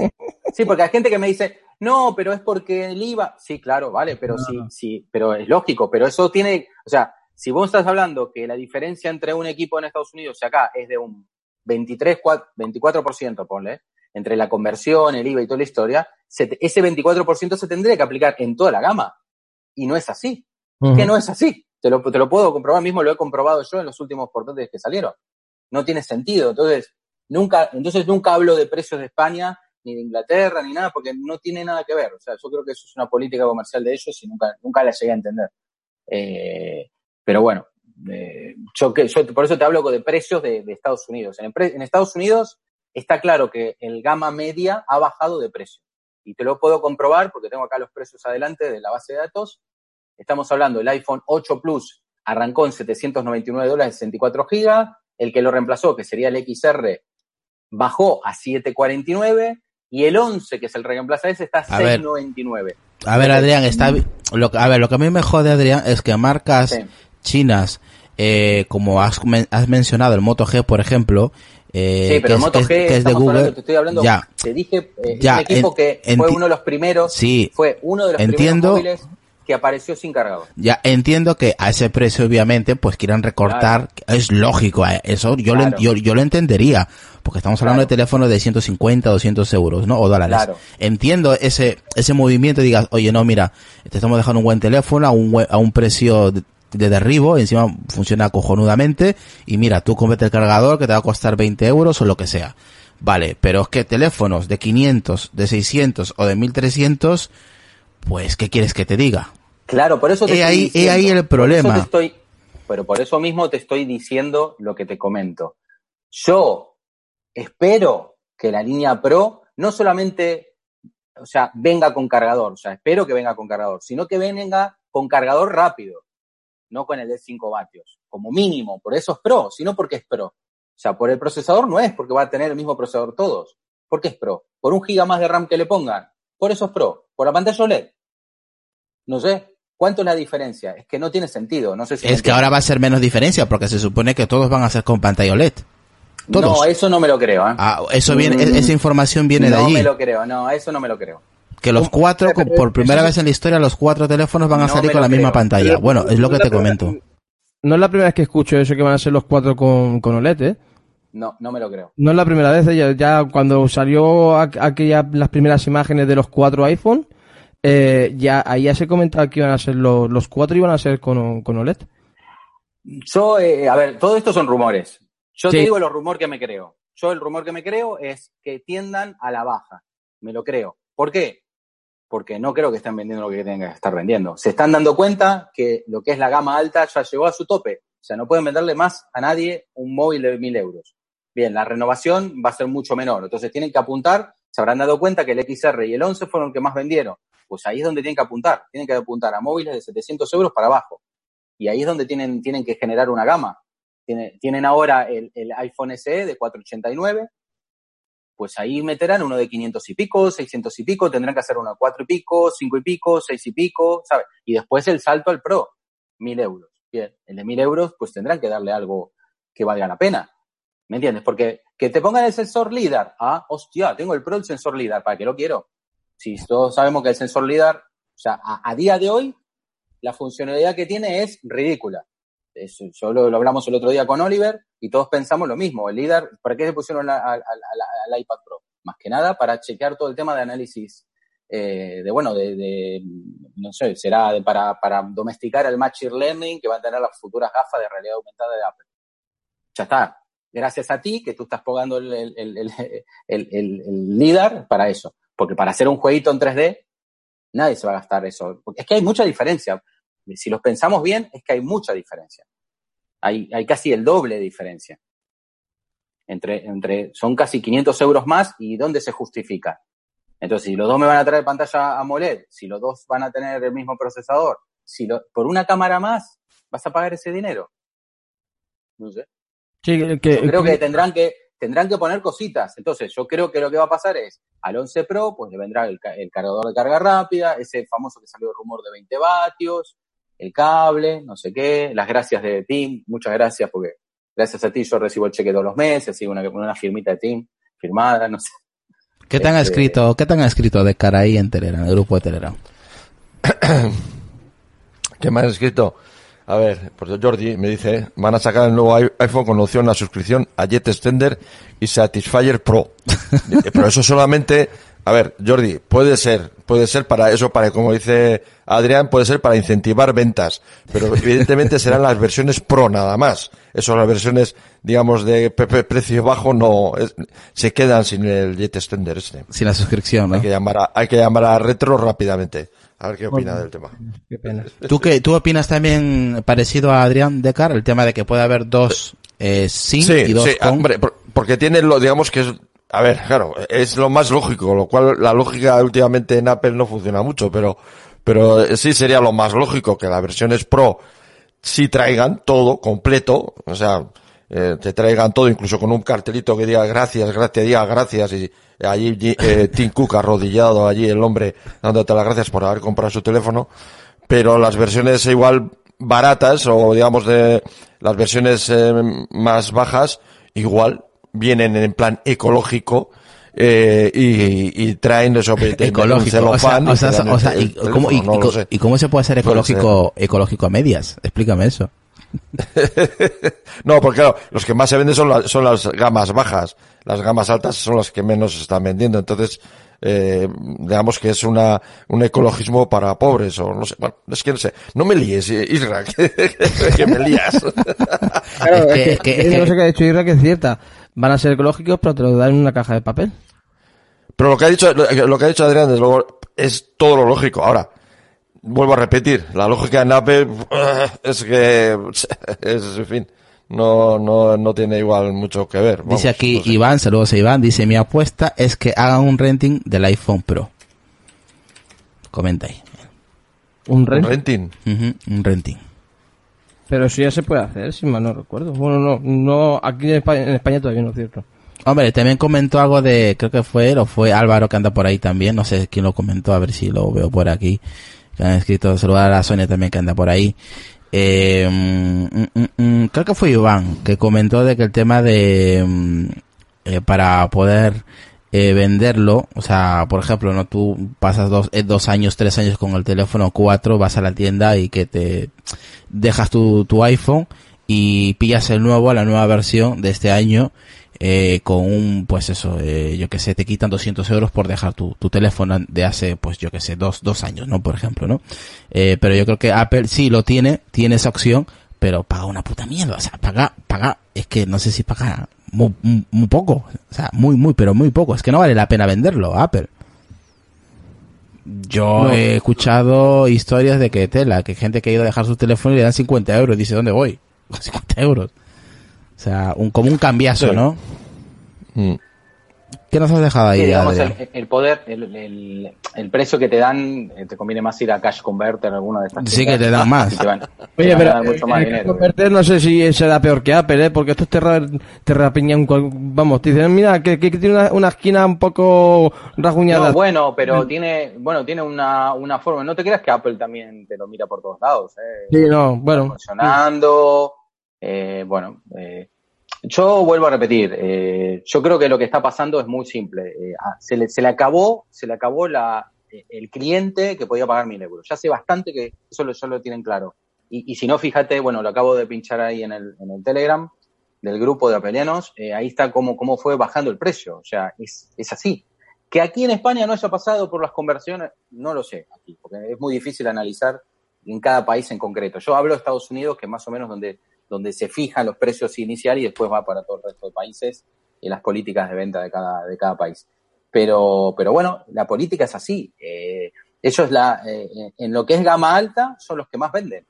Sí, porque hay gente que me dice, no, pero es porque el IVA. Sí, claro, vale, pero sí, sí, pero es lógico, pero eso tiene, o sea, si vos estás hablando que la diferencia entre un equipo en Estados Unidos y acá es de un 23, cua- 24%, ponle, entre la conversión, el IVA y toda la historia, se ese 24% se tendría que aplicar en toda la gama. Y no es así. Que no es así. Te lo, puedo comprobar mismo, lo he comprobado yo en los últimos portátiles que salieron. No tiene sentido. Entonces, nunca, entonces nunca hablo de precios de España, ni de Inglaterra, ni nada, porque no tiene nada que ver. O sea, yo creo que eso es una política comercial de ellos y nunca, nunca la llegué a entender. Eh, pero bueno, eh, yo, que, por eso te hablo de precios de, Estados Unidos. En Estados Unidos está claro que el gama media ha bajado de precio. y te lo puedo comprobar porque tengo acá los precios adelante de la base de datos. Estamos hablando del iPhone 8 Plus, arrancó en 799 dólares 64 gigas, el que lo reemplazó, que sería el XR, bajó a 749 y el 11, que es el reemplazo ese, está a, 699. A ver, Adrián, está lo, a ver, lo que a mí me jode, Adrián, es que marcas chinas, eh, como has, has mencionado, el Moto G, por ejemplo, eh, sí, pero el Moto G, que es de Google, te estoy hablando, ya, te dije, eh, ya, un equipo que fue uno de los primeros, sí, fue uno de los entiendo, primeros móviles que apareció sin cargador. Ya entiendo que a ese precio obviamente pues quieran recortar, es lógico, eso yo, lo, yo, yo, lo entendería, porque estamos hablando de teléfonos de 150, 200 euros, ¿no? O dólares. Entiendo ese, ese movimiento, digas, oye, no, mira, te estamos dejando un buen teléfono a un, a un precio de, derribo, encima funciona cojonudamente, y mira, tú cómprate el cargador que te va a costar 20 euros o lo que sea. Vale, pero es que teléfonos de 500, de 600 o de 1300, pues, ¿qué quieres que te diga? Claro, por eso te estoy ahí, diciendo, ahí el problema. estoy, pero por eso mismo te estoy diciendo lo que te comento. Yo espero que la línea Pro no solamente, o sea, venga con cargador, o sea, espero que venga con cargador, sino que venga con cargador rápido, no con el de 5 vatios, como mínimo, por eso es Pro, sino porque es Pro. O sea, por el procesador no es porque va a tener el mismo procesador todos. ¿Por qué es Pro? Por un giga más de RAM que le pongan. Por eso es Pro. Por la pantalla OLED. No sé. ¿Cuánto es la diferencia? Es que no tiene sentido. No sé si es que ahora va a ser menos diferencia porque se supone que todos van a ser con pantalla OLED. No, eso no me lo creo. ¿eh? Ah, eso viene, mm. esa información viene de allí. No me lo creo, no, eso no me lo creo. Que los cuatro, por primera vez en la historia, los cuatro teléfonos van a salir con la misma pantalla. Bueno, es lo que te comento. No es la primera vez que escucho eso que van a ser los cuatro con, con OLED, ¿eh? No, no me lo creo. No es la primera vez, ya, ya cuando salió aquella, las primeras imágenes de los cuatro iPhone, eh, ya ahí ya se comentaba que iban a ser los, los cuatro iban a ser con, con OLED. Yo, eh, a ver, todo esto son rumores. Yo te digo los rumores que me creo. Yo el rumor que me creo es que tiendan a la baja. Me lo creo. ¿Por qué? Porque no creo que estén vendiendo lo que tengan que estar vendiendo. Se están dando cuenta que lo que es la gama alta ya llegó a su tope. O sea, no pueden venderle más a nadie un móvil de mil euros. Bien, la renovación va a ser mucho menor. Entonces tienen que apuntar. Se habrán dado cuenta que el XR y el 11 fueron los que más vendieron. Pues ahí es donde tienen que apuntar. Tienen que apuntar a móviles de 700 euros para abajo. Y ahí es donde tienen, tienen que generar una gama tienen ahora el, iPhone SE de 489, pues ahí meterán uno de 500 y pico, 600 y pico, tendrán que hacer uno de 4 y pico, 5 y pico, 6 y pico, ¿sabes? Y después el salto al Pro, 1000 euros. Bien, el de 1000 euros, pues tendrán que darle algo que valga la pena. ¿Me entiendes? Porque que te pongan el sensor LIDAR, ah, hostia, tengo el Pro el sensor LIDAR, ¿para qué lo quiero? Si todos sabemos que el sensor LIDAR, o sea, a día de hoy, la funcionalidad que tiene es ridícula. Eso, yo lo, hablamos el otro día con Oliver y todos pensamos lo mismo. El líder, ¿para qué se pusieron al iPad Pro? Más que nada para chequear todo el tema de análisis eh, de, bueno, de, no sé, será para, para domesticar el Machine Learning que van a tener las futuras gafas de realidad aumentada de Apple. Ya está. Gracias a ti que tú estás pagando el, el, el LIDAR para eso. Porque para hacer un jueguito en 3D, nadie se va a gastar eso. Porque es que hay mucha diferencia si los pensamos bien, es que hay mucha diferencia. Hay, hay casi el doble de diferencia. Entre, entre, son casi 500 euros más y ¿dónde se justifica? Entonces, si los dos me van a traer pantalla AMOLED, si los dos van a tener el mismo procesador, si lo, por una cámara más vas a pagar ese dinero. No sé. yo creo que tendrán que tendrán que poner cositas. Entonces, yo creo que lo que va a pasar es al 11 Pro, pues le vendrá el, el cargador de carga rápida, ese famoso que salió el rumor de 20 vatios, el cable, no sé qué, las gracias de Team, muchas gracias porque gracias a ti yo recibo el cheque todos los meses, sigo una, una firmita de Team firmada, no sé. ¿Qué te han este, escrito, qué te han escrito de cara ahí en Telegram, en el grupo de Telegram? <coughs> ¿Qué me han escrito? A ver, pues Jordi me dice, van a sacar el nuevo iPhone con opción a suscripción a Jet Extender y Satisfyer Pro. <laughs> Pero eso solamente a ver, Jordi, puede ser, puede ser para eso, para, como dice Adrián, puede ser para incentivar ventas, pero evidentemente serán las versiones pro nada más. Eso, las versiones, digamos, de precio bajo no, se quedan sin el Jet Extender este. Sin la suscripción, ¿no? Hay que llamar a, hay que llamar a Retro rápidamente. A ver qué opina del tema. Qué pena. <laughs> ¿Tú qué, tú opinas también parecido a Adrián Decar, el tema de que puede haber dos, eh, sin y dos sí, hombre, porque tiene lo, digamos que es, a ver, claro, es lo más lógico, lo cual la lógica últimamente en Apple no funciona mucho, pero, pero sí sería lo más lógico que las versiones Pro sí traigan todo completo, o sea, eh, te traigan todo, incluso con un cartelito que diga gracias, gracias, diga gracias, y allí eh, Tim Cook arrodillado, allí el hombre dándote las gracias por haber comprado su teléfono, pero las versiones igual baratas o digamos de las versiones eh, más bajas igual vienen en plan ecológico eh, y, y, traen eso <laughs> ecológico. o sea, o sea, o sea, y, ¿cómo, y, no y, cómo se puede ser ecológico ecológico a medias explícame eso <laughs> no porque claro los que más se venden son, las son las gamas bajas las gamas altas son las que menos se están vendiendo entonces eh, digamos que es una, un ecologismo para pobres o no sé, bueno, es que no sé, no me líes, Isra, <laughs> que, que me lías. <laughs> Claro, es que, es que, no sé qué ha dicho Isra que es cierta, van a ser ecológicos pero te lo dan en una caja de papel. Pero lo que ha dicho, lo, que ha dicho Adrián, desde luego, es todo lo lógico. Ahora, vuelvo a repetir, la lógica en Apple <laughs> es que, <laughs> es, en fin, no, no, no tiene igual mucho que ver. dice aquí Iván, saludos a Iván, dice mi apuesta es que hagan un renting del iPhone Pro. Comenta ahí. ¿Un, renting? un renting. Pero eso ya se puede hacer, si mal no recuerdo. Bueno, no, no, aquí en España, todavía no es cierto. Hombre, también comentó algo de, creo que fue él o fue Álvaro que anda por ahí también, no sé quién lo comentó, a ver si lo veo por aquí. Que han escrito saludar a la Sonia también que anda por ahí. Eh, mm, mm, mm, creo que fue Iván que comentó de que el tema de eh, para poder eh, venderlo, o sea, por ejemplo, no tú pasas dos, eh, dos años, tres años con el teléfono cuatro, vas a la tienda y que te dejas tu, tu iPhone y pillas el nuevo, la nueva versión de este año eh, con un, pues eso, eh, yo que sé, te quitan 200 euros por dejar tu, tu teléfono de hace, pues yo que sé, dos, dos años, ¿no? Por ejemplo, ¿no? Eh, pero yo creo que Apple sí lo tiene, tiene esa opción, pero paga una puta mierda, o sea, paga, paga, es que no sé si paga muy, muy, poco, o sea, muy, muy, pero muy poco, es que no vale la pena venderlo, Apple. Yo he escuchado historias de que tela, que gente que ha ido a dejar su teléfono y le dan 50 euros, dice, ¿dónde voy? <laughs> 50 euros. O sea, un, como un cambiazo, ¿no? Mm. ¿Qué nos has dejado ahí? el, poder, el, el, precio que te dan, eh, te conviene más ir a Cash Converter, alguna de estas Sí, que te dan más. <laughs> Oye, pero mucho más dinero, Converter no sé si será peor que Apple, ¿eh? porque estos te, te rapiñan, vamos, te dicen, mira, que, que tiene una, una, esquina un poco rasguñada. No, bueno, pero tiene, bueno, tiene una, una forma, no te creas que Apple también te lo mira por todos lados, ¿eh? Sí, no, bueno. funcionando, eh, bueno, eh, yo vuelvo a repetir, eh, yo creo que lo que está pasando es muy simple. Eh, ah, se, le, se, le, acabó, se le acabó la, el cliente que podía pagar mil euros. Ya hace bastante que eso lo, ya lo tienen claro. Y, si no, fíjate, bueno, lo acabo de pinchar ahí en el, en el Telegram del grupo de apelianos, ahí está cómo, cómo fue bajando el precio. O sea, es, así. Que aquí en España no haya pasado por las conversiones, no lo sé, aquí, porque es muy difícil analizar en cada país en concreto. Yo hablo de Estados Unidos, que más o menos donde donde se fijan los precios iniciales y después va para todo el resto de países y las políticas de venta de cada, de cada país. Pero, pero bueno, la política es así. Eh, ellos la, eh, en lo que es gama alta son los que más venden.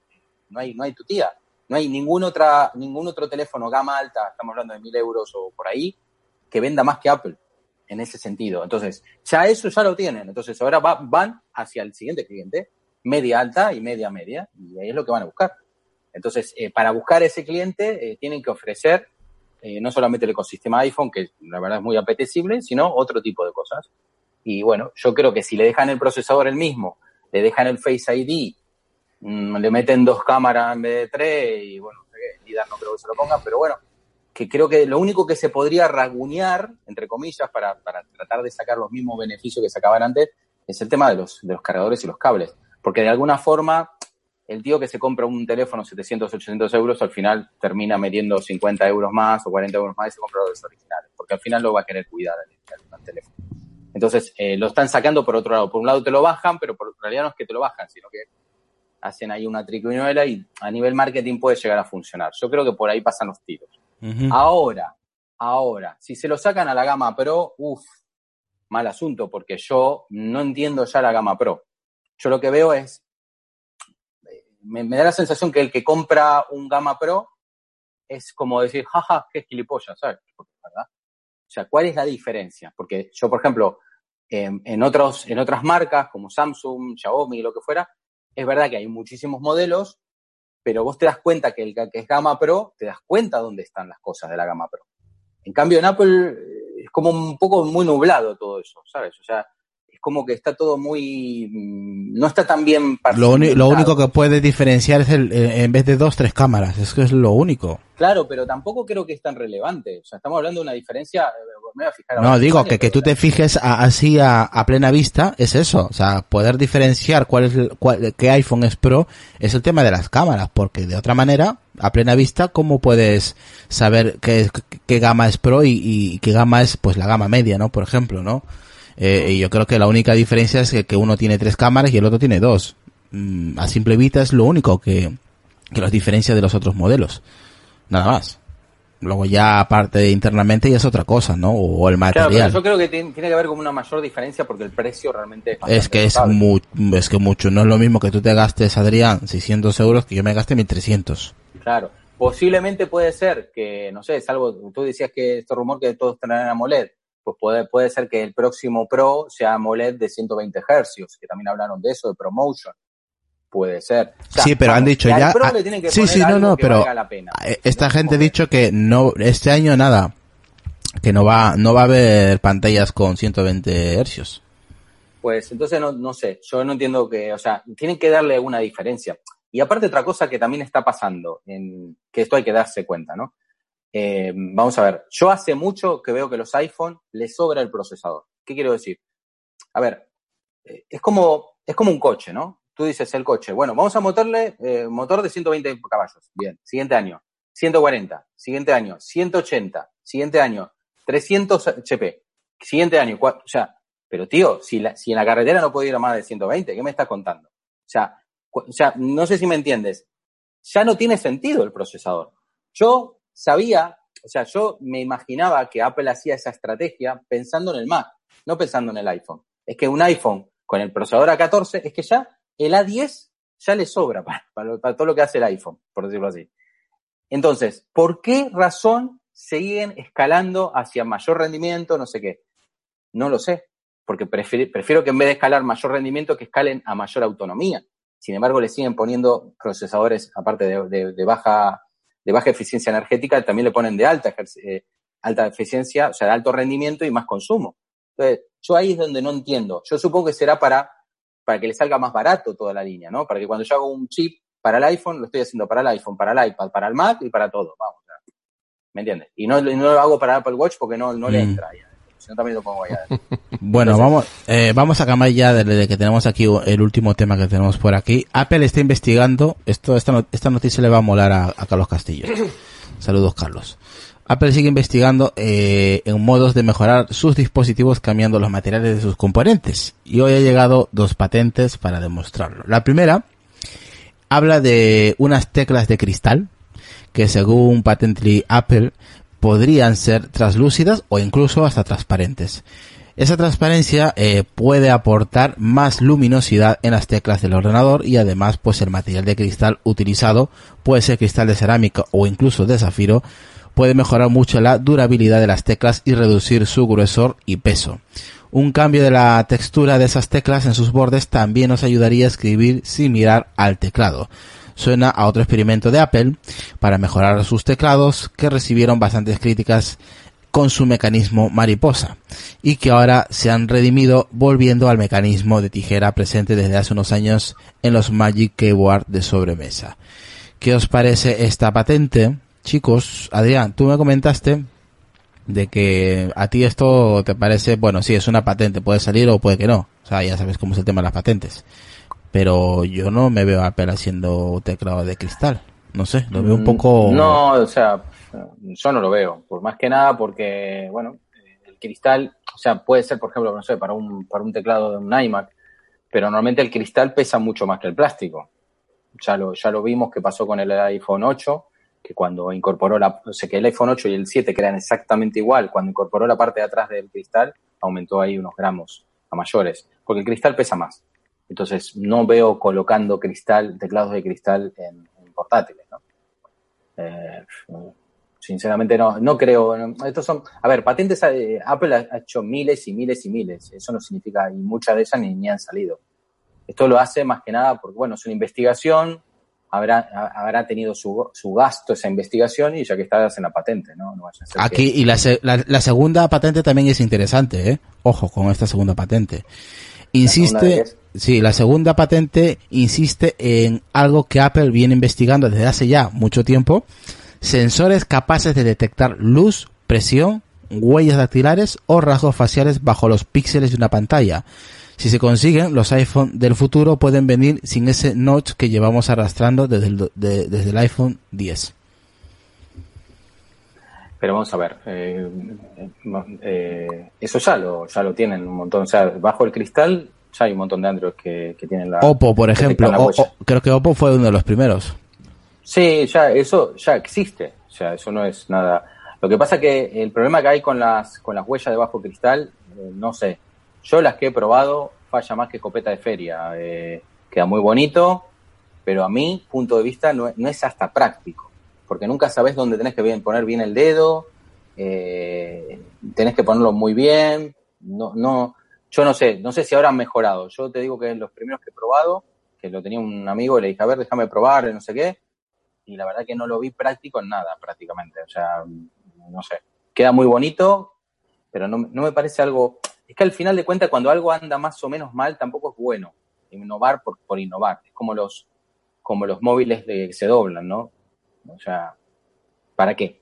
No hay, no hay tu tía. No hay ningún, otra, ningún otro teléfono gama alta, estamos hablando de mil euros o por ahí, que venda más que Apple en ese sentido. Entonces, ya eso ya lo tienen. Entonces, ahora va, van hacia el siguiente cliente, media alta y media media, y ahí es lo que van a buscar. Entonces, eh, para buscar ese cliente, eh, tienen que ofrecer eh, no solamente el ecosistema iPhone, que la verdad es muy apetecible, sino otro tipo de cosas. Y bueno, yo creo que si le dejan el procesador el mismo, le dejan el Face ID, mmm, le meten dos cámaras en vez de tres, y bueno, no creo que se lo pongan, pero bueno, que creo que lo único que se podría raguñar, entre comillas, para, para tratar de sacar los mismos beneficios que sacaban antes, es el tema de los, de los cargadores y los cables. Porque de alguna forma, el tío que se compra un teléfono 700, 800 euros, al final termina metiendo 50 euros más o 40 euros más y se compra los originales, porque al final lo va a querer cuidar el, teléfono. Entonces, eh, lo están sacando por otro lado. Por un lado te lo bajan, pero por realidad no es que te lo bajan, sino que hacen ahí una triquiñuela y a nivel marketing puede llegar a funcionar. Yo creo que por ahí pasan los tiros. Ahora, ahora, si se lo sacan a la gama Pro, uff, mal asunto, porque yo no entiendo ya la gama Pro. Yo lo que veo es me, da la sensación que el que compra un Gama Pro es como decir, jaja, qué gilipollas, ¿sabes? ¿verdad? sea, ¿cuál es la diferencia? Porque yo, por ejemplo, en, en, otros, en otras marcas como Samsung, Xiaomi, lo que fuera, es verdad que hay muchísimos modelos, pero vos te das cuenta que el que es gama Pro, te das cuenta dónde están las cosas de la gama Pro. En cambio, en Apple es como un poco muy nublado todo eso, ¿sabes? O sea, como que está todo muy... Mm, no está tan bien lo, lo, único que puede diferenciar es el, eh, en vez de dos, tres cámaras, es que es lo único. Claro, pero tampoco creo que es tan relevante. O sea, estamos hablando de una diferencia... Me voy a fijar no, digo que, que tú te fijes así a, plena vista es eso. O sea, poder diferenciar cuál es cuál, qué iPhone es Pro es el tema de las cámaras, porque de otra manera, a plena vista, ¿cómo puedes saber qué, qué gama es Pro y, y qué gama es pues la gama media, ¿no? Por ejemplo, ¿no? Eh, y yo creo que la única diferencia es que, uno tiene tres cámaras y el otro tiene dos. Mm, a simple vista es lo único que, que los diferencia de los otros modelos. Nada más. Luego ya aparte internamente ya es otra cosa, ¿no? O, el material. yo creo que tiene, que haber como una mayor diferencia porque el precio realmente es Es que es, es que mucho. No es lo mismo que tú te gastes, Adrián, 600 euros que yo me gaste 1300. Claro. Posiblemente puede ser que, no sé, salvo, tú decías que este rumor que todos tendrán AMOLED pues puede, puede ser que el próximo Pro sea AMOLED de 120 Hz, que también hablaron de eso, de ProMotion. Puede ser. sí, pero han dicho ya. Ah, sí, sí, no, no, pero eh, esta gente ha dicho que no, este año nada, que no va, no va a haber pantallas con 120 Hz. Pues entonces no, no sé, yo no entiendo que, o sea, tienen que darle una diferencia. Y aparte otra cosa que también está pasando, en, que esto hay que darse cuenta, ¿no? Eh, vamos a ver, yo hace mucho que veo que los iPhone les sobra el procesador. ¿Qué quiero decir? A ver, eh, es como, es como un coche, ¿no? Tú dices el coche, bueno, vamos a meterle eh, motor de 120 caballos. Bien, siguiente año, 140, siguiente año, 180, siguiente año, 300 HP, siguiente año, o sea, pero tío, si, si en la carretera no puedo ir a más de 120, ¿qué me estás contando? O sea, o sea, no sé si me entiendes. Ya no tiene sentido el procesador. Yo sabía, o sea, yo me imaginaba que Apple hacía esa estrategia pensando en el Mac, no pensando en el iPhone. Es que un iPhone con el procesador A14, es que ya el A10 ya le sobra para, todo lo que hace el iPhone, por decirlo así. Entonces, ¿por qué razón siguen escalando hacia mayor rendimiento, no sé qué? No lo sé, porque prefiero, que en vez de escalar mayor rendimiento, que escalen a mayor autonomía. Sin embargo, le siguen poniendo procesadores, aparte de baja de baja eficiencia energética también le ponen de alta, eh, alta eficiencia, o sea, de alto rendimiento y más consumo. Entonces, yo ahí es donde no entiendo. Yo supongo que será para, para que le salga más barato toda la línea, ¿no? Para que cuando yo hago un chip para el iPhone, lo estoy haciendo para el iPhone, para el iPad, para el Mac y para todo. Vamos, ¿me entiendes? Y no, no lo hago para Apple Watch porque no, no le mm. entra. Ya también lo pongo allá. <laughs> bueno, vamos, eh, vamos a cambiar ya desde que tenemos aquí el último tema que tenemos por aquí. Apple está investigando, esto, esta, esta noticia le va a molar a, Carlos Castillo. <clears throat> Saludos, Carlos. Apple sigue investigando eh, en modos de mejorar sus dispositivos cambiando los materiales de sus componentes. Y hoy ha llegado dos patentes para demostrarlo. La primera habla de unas teclas de cristal que según Patently Apple podrían ser translúcidas o incluso hasta transparentes. Esa transparencia eh, puede aportar más luminosidad en las teclas del ordenador y además pues el material de cristal utilizado puede ser cristal de cerámica o incluso de zafiro puede mejorar mucho la durabilidad de las teclas y reducir su gruesor y peso. Un cambio de la textura de esas teclas en sus bordes también nos ayudaría a escribir sin mirar al teclado suena a otro experimento de Apple para mejorar sus teclados que recibieron bastantes críticas con su mecanismo mariposa y que ahora se han redimido volviendo al mecanismo de tijera presente desde hace unos años en los Magic Keyboard de sobremesa. ¿Qué os parece esta patente? Chicos, Adrián, tú me comentaste de que a ti esto te parece, bueno, sí, es una patente, puede salir o puede que no. O sea, ya sabes cómo es el tema de las patentes pero yo no me veo a Apple haciendo teclado de cristal. No sé, lo veo un mm, poco... No, o sea, yo no lo veo, por más que nada porque, bueno, el cristal, o sea, puede ser, por ejemplo, no sé, para un, para un teclado de un iMac, pero normalmente el cristal pesa mucho más que el plástico. Ya lo, ya lo vimos que pasó con el iPhone 8, que cuando incorporó la, o sea, que el iPhone 8 y el 7, que eran exactamente igual, cuando incorporó la parte de atrás del cristal, aumentó ahí unos gramos a mayores, porque el cristal pesa más. Entonces, no veo colocando cristal, teclados de cristal en, portátiles. ¿no? Eh, sinceramente no, no creo. Estos son, a ver, patentes, eh, Apple ha hecho miles y miles y miles. Eso no significa, y muchas de ellas ni, ni han salido. Esto lo hace más que nada porque, bueno, es una investigación, habrá, ha- habrá tenido su, su gasto esa investigación y ya que está, hacen la patente, ¿no? No vaya a ser que- Aquí, y la, la, la segunda patente también es interesante, ¿eh? Ojo con esta segunda patente. Insiste, sí, la segunda patente insiste en algo que Apple viene investigando desde hace ya mucho tiempo. Sensores capaces de detectar luz, presión, huellas dactilares o rasgos faciales bajo los píxeles de una pantalla. Si se consiguen, los iPhone del futuro pueden venir sin ese notch que llevamos arrastrando desde el, iPhone 10. Pero vamos a ver, eh, eh, eso ya lo, ya lo tienen un montón. O sea, bajo el cristal ya hay un montón de Android que, que tienen la. Oppo, por ejemplo, o- o- creo que Oppo fue uno de los primeros. Sí, ya, eso ya existe. O sea, eso no es nada. Lo que pasa que el problema que hay con las, con las huellas de bajo cristal, eh, no sé. Yo las que he probado falla más que escopeta de feria. Eh, queda muy bonito, pero a mi punto de vista no, es- no es hasta práctico. Porque nunca sabes dónde tenés que bien- poner bien el dedo, eh, tenés que ponerlo muy bien. No, no, yo no sé, no sé si ahora han mejorado. Yo te digo que los primeros que he probado, que lo tenía un amigo le dije, a ver, déjame probar, no sé qué, y la verdad que no lo vi práctico en nada prácticamente. O sea, no sé, queda muy bonito, pero no, no me parece algo... Es que al final de cuentas cuando algo anda más o menos mal tampoco es bueno innovar por, por innovar. Es como los, como los móviles que se doblan, ¿no? O sea, ¿para qué?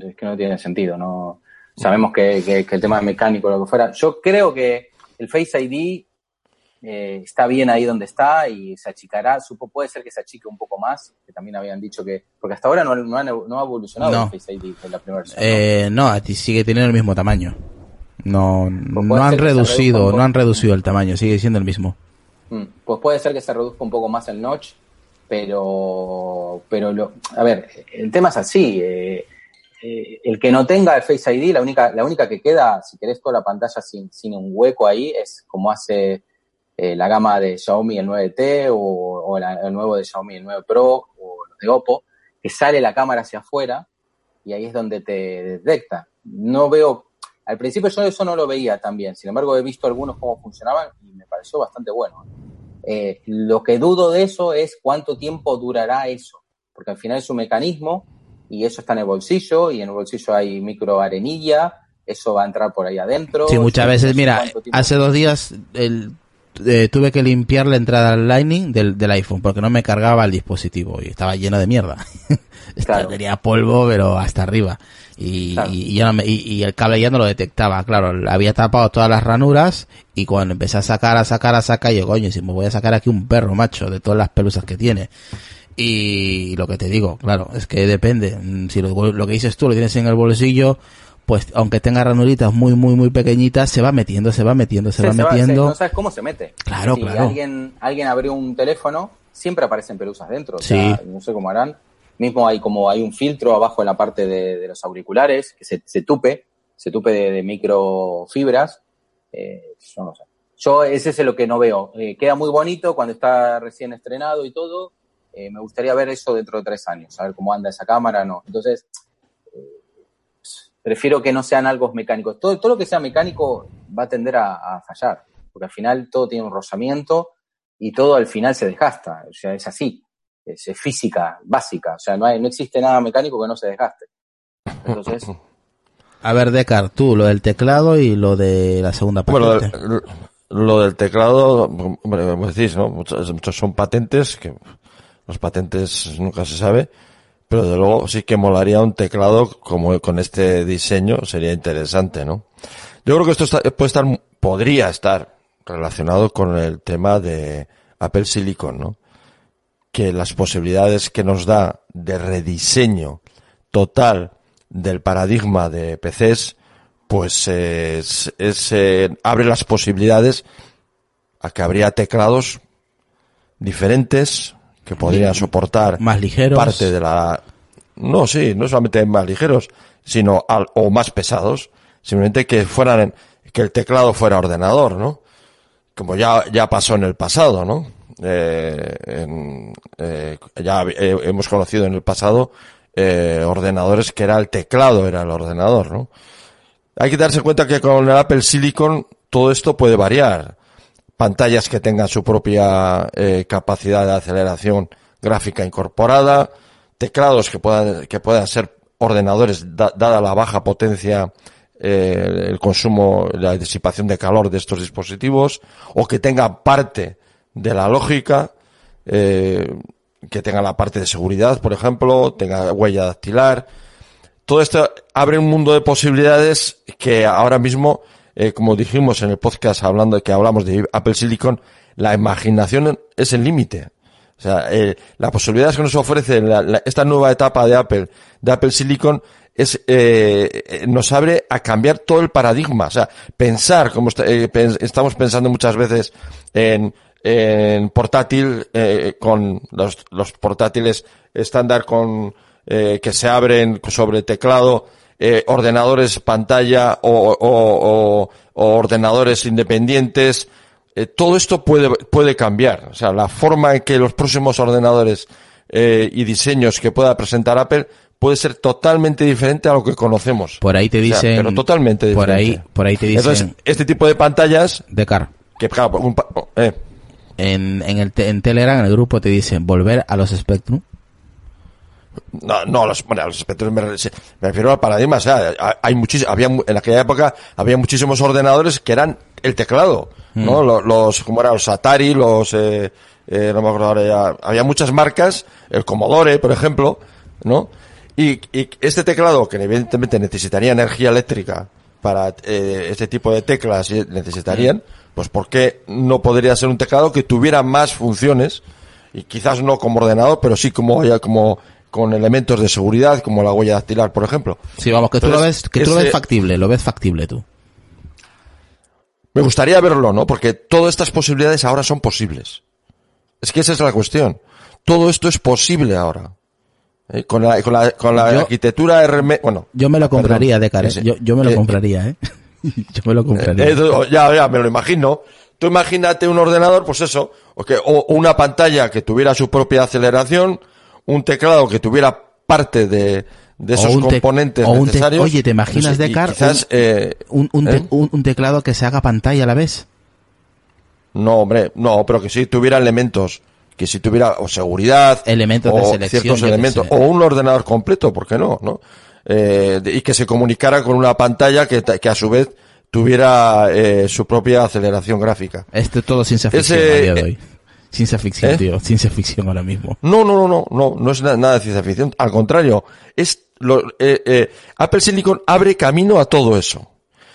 Es que no tiene sentido, ¿no? Sabemos que, que- que el tema mecánico, lo que fuera. Yo creo que el Face ID eh, está bien ahí donde está y se achicará. Supo, puede ser que se achique un poco más, que también habían dicho que. Porque hasta ahora no, no, han- no ha evolucionado No. el Face ID la primera. Eh, no, sigue teniendo el mismo tamaño. No, Pues no han reducido, no han reducido el tamaño, sigue siendo el mismo. Mm, Pues puede ser que se reduzca un poco más el notch, pero, pero lo, a ver, el tema es así. eh, eh, el que no tenga el Face ID, la única, la única que queda, si querés toda la pantalla sin, sin un hueco ahí, es como hace eh, la gama de Xiaomi el 9T o, o la- el nuevo de Xiaomi el 9 Pro o los de Oppo, que sale la cámara hacia afuera y ahí es donde te detecta. No veo, al principio yo eso no lo veía tan bien, sin embargo he visto algunos cómo funcionaban y me pareció bastante bueno. Eh, lo que dudo de eso es cuánto tiempo durará eso, porque al final es un mecanismo y eso está en el bolsillo y en el bolsillo hay micro arenilla, eso va a entrar por ahí adentro. Sí, muchas veces, sé mira, hace dos días el, eh, tuve que limpiar la entrada al Lightning del, del iPhone porque no me cargaba el dispositivo y estaba lleno de mierda. <laughs> Claro. Tenía polvo, pero hasta arriba. Y, Claro. y, ya no me- y- y el cable ya no lo detectaba. Claro, había tapado todas las ranuras y cuando empecé a sacar, a sacar, a sacar, yo, coño, si me voy a sacar aquí un perro, macho, de todas las pelusas que tiene. Y lo que te digo, claro, es que depende. Mm, Si lo, lo que dices tú lo tienes en el bolsillo, pues aunque tenga ranuritas muy, muy, muy pequeñitas, se va metiendo, se va metiendo, se va se va- metiendo. se- no sabes cómo se mete. Claro, si claro. Alguien, alguien abrió un teléfono, siempre aparecen pelusas dentro. O Sí. sea, no sé cómo harán. Mismo hay como hay un filtro abajo en la parte de, de los auriculares que se, se tupe, se tupe de, de microfibras. Eh, yo no sé. Yo ese es lo que no veo. Eh, queda muy bonito cuando está recién estrenado y todo. Eh, me gustaría ver eso dentro de tres años, saber cómo anda esa cámara, no. Entonces, eh, prefiero que no sean algo mecánicos. Todo, todo lo que sea mecánico va a tender a, a fallar, porque al final todo tiene un rozamiento y todo al final se desgasta. O sea, es así. Es, es física básica. O sea, no, hay, no existe nada mecánico que no se desgaste. Entonces, <laughs> A ver, Decar, tú, lo del teclado y lo de la segunda Bueno, patente. lo, lo del teclado, hombre, como decís, ¿no? Muchos, muchos son patentes, que los patentes nunca se sabe, pero de luego sí que molaría un teclado como con este diseño, sería interesante, ¿no? Yo creo que esto está- puede estar, podría estar relacionado con el tema de Apple Silicon, ¿no? Que las posibilidades que nos da de rediseño total del paradigma de PCs, pues es, es, eh, abre las posibilidades a que habría teclados diferentes que podrían soportar Más ligeros. parte de la no sí no solamente más ligeros sino al, o más pesados simplemente que fueran que el teclado fuera ordenador no como ya ya pasó en el pasado no Eh, en- eh, ya eh, hemos conocido en el pasado eh, ordenadores que era el teclado, era el ordenador, ¿no? Hay que darse cuenta que con el Apple Silicon todo esto puede variar. Pantallas que tengan su propia eh, capacidad de aceleración gráfica incorporada, teclados que puedan, que puedan ser ordenadores dada la baja potencia eh, el consumo, la disipación de calor de estos dispositivos, o que tenga parte de la lógica, eh, que tenga la parte de seguridad, por ejemplo, tenga huella dactilar. Todo esto abre un mundo de posibilidades que ahora mismo, eh, como dijimos en el podcast hablando que hablamos de Apple Silicon, la imaginación es el límite. O sea, eh, la posibilidad que nos ofrece esta nueva etapa de Apple, de Apple Silicon, es eh, nos abre a cambiar todo el paradigma. O sea, pensar como eh, estamos pensando muchas veces en, en portátil, eh, con los, los portátiles estándar con eh, que se abren sobre teclado, eh, ordenadores pantalla o, o, o, o ordenadores independientes, eh, todo esto puede, puede cambiar. O sea, la forma en que los próximos ordenadores eh, y diseños que pueda presentar Apple puede ser totalmente diferente a lo que conocemos. Por ahí te dicen. O sea, pero totalmente diferente. Por ahí, por ahí te dicen. Entonces, este tipo de pantallas. De car. Que, claro, un, eh. en, en, el, en Telegram, en el grupo, te dicen volver a los Spectrum. No, no, los, bueno, los Spectrum me, me, refiero al paradigma. O sea, hay muchísimos, había, en aquella época había muchísimos ordenadores que eran el teclado, mm. ¿no? Los, los, como eran los Atari, los, eh, eh, no me acuerdo ahora ya, había muchas marcas, el Commodore, por ejemplo, ¿no? Y, y este teclado, que evidentemente necesitaría energía eléctrica para eh, este tipo de teclas, necesitarían, pues ¿por qué no podría ser un teclado que tuviera más funciones? Y quizás no como ordenador, pero sí como, ya como con elementos de seguridad, como la huella dactilar, por ejemplo. Sí, vamos, que Entonces, tú lo ves, que ese, tú lo ves factible, lo ves factible tú. Me gustaría verlo, ¿no? Porque todas estas posibilidades ahora son posibles. Es que esa es la cuestión. Todo esto es posible ahora. ¿Eh? Con la, con la, con la Yo- arquitectura RM, bueno. Yo me lo compraría, perdón, Decar, ¿eh? ese. yo, yo me lo Eh, compraría, ¿eh? <laughs> yo me lo compraría. Eh, eh, ya, ya, me lo imagino. Tú imagínate un ordenador, pues eso, o, que, o una pantalla que tuviera su propia aceleración, un teclado que tuviera parte de, de esos componentes te- necesarios. oye, ¿te imaginas, Pues, y Decar, Quizás, un- eh, un, un, te- ¿eh? un- teclado que se haga pantalla a la vez. No, hombre, no, pero que sí tuviera elementos, que si tuviera o seguridad, Elementos o de selección, ciertos elementos, o un ordenador completo, ¿por qué no? ¿no? Eh, de- y que se comunicara con una pantalla que, que a su vez tuviera eh, su propia aceleración gráfica. Esto es todo ciencia ficción Ese- a día de hoy. Ciencia ficción, ¿Eh? tío. Ciencia ficción ahora mismo. No, no, no, no, no, no es na- nada de ciencia ficción. Al contrario, es lo, eh, eh, Apple Silicon abre camino a todo eso.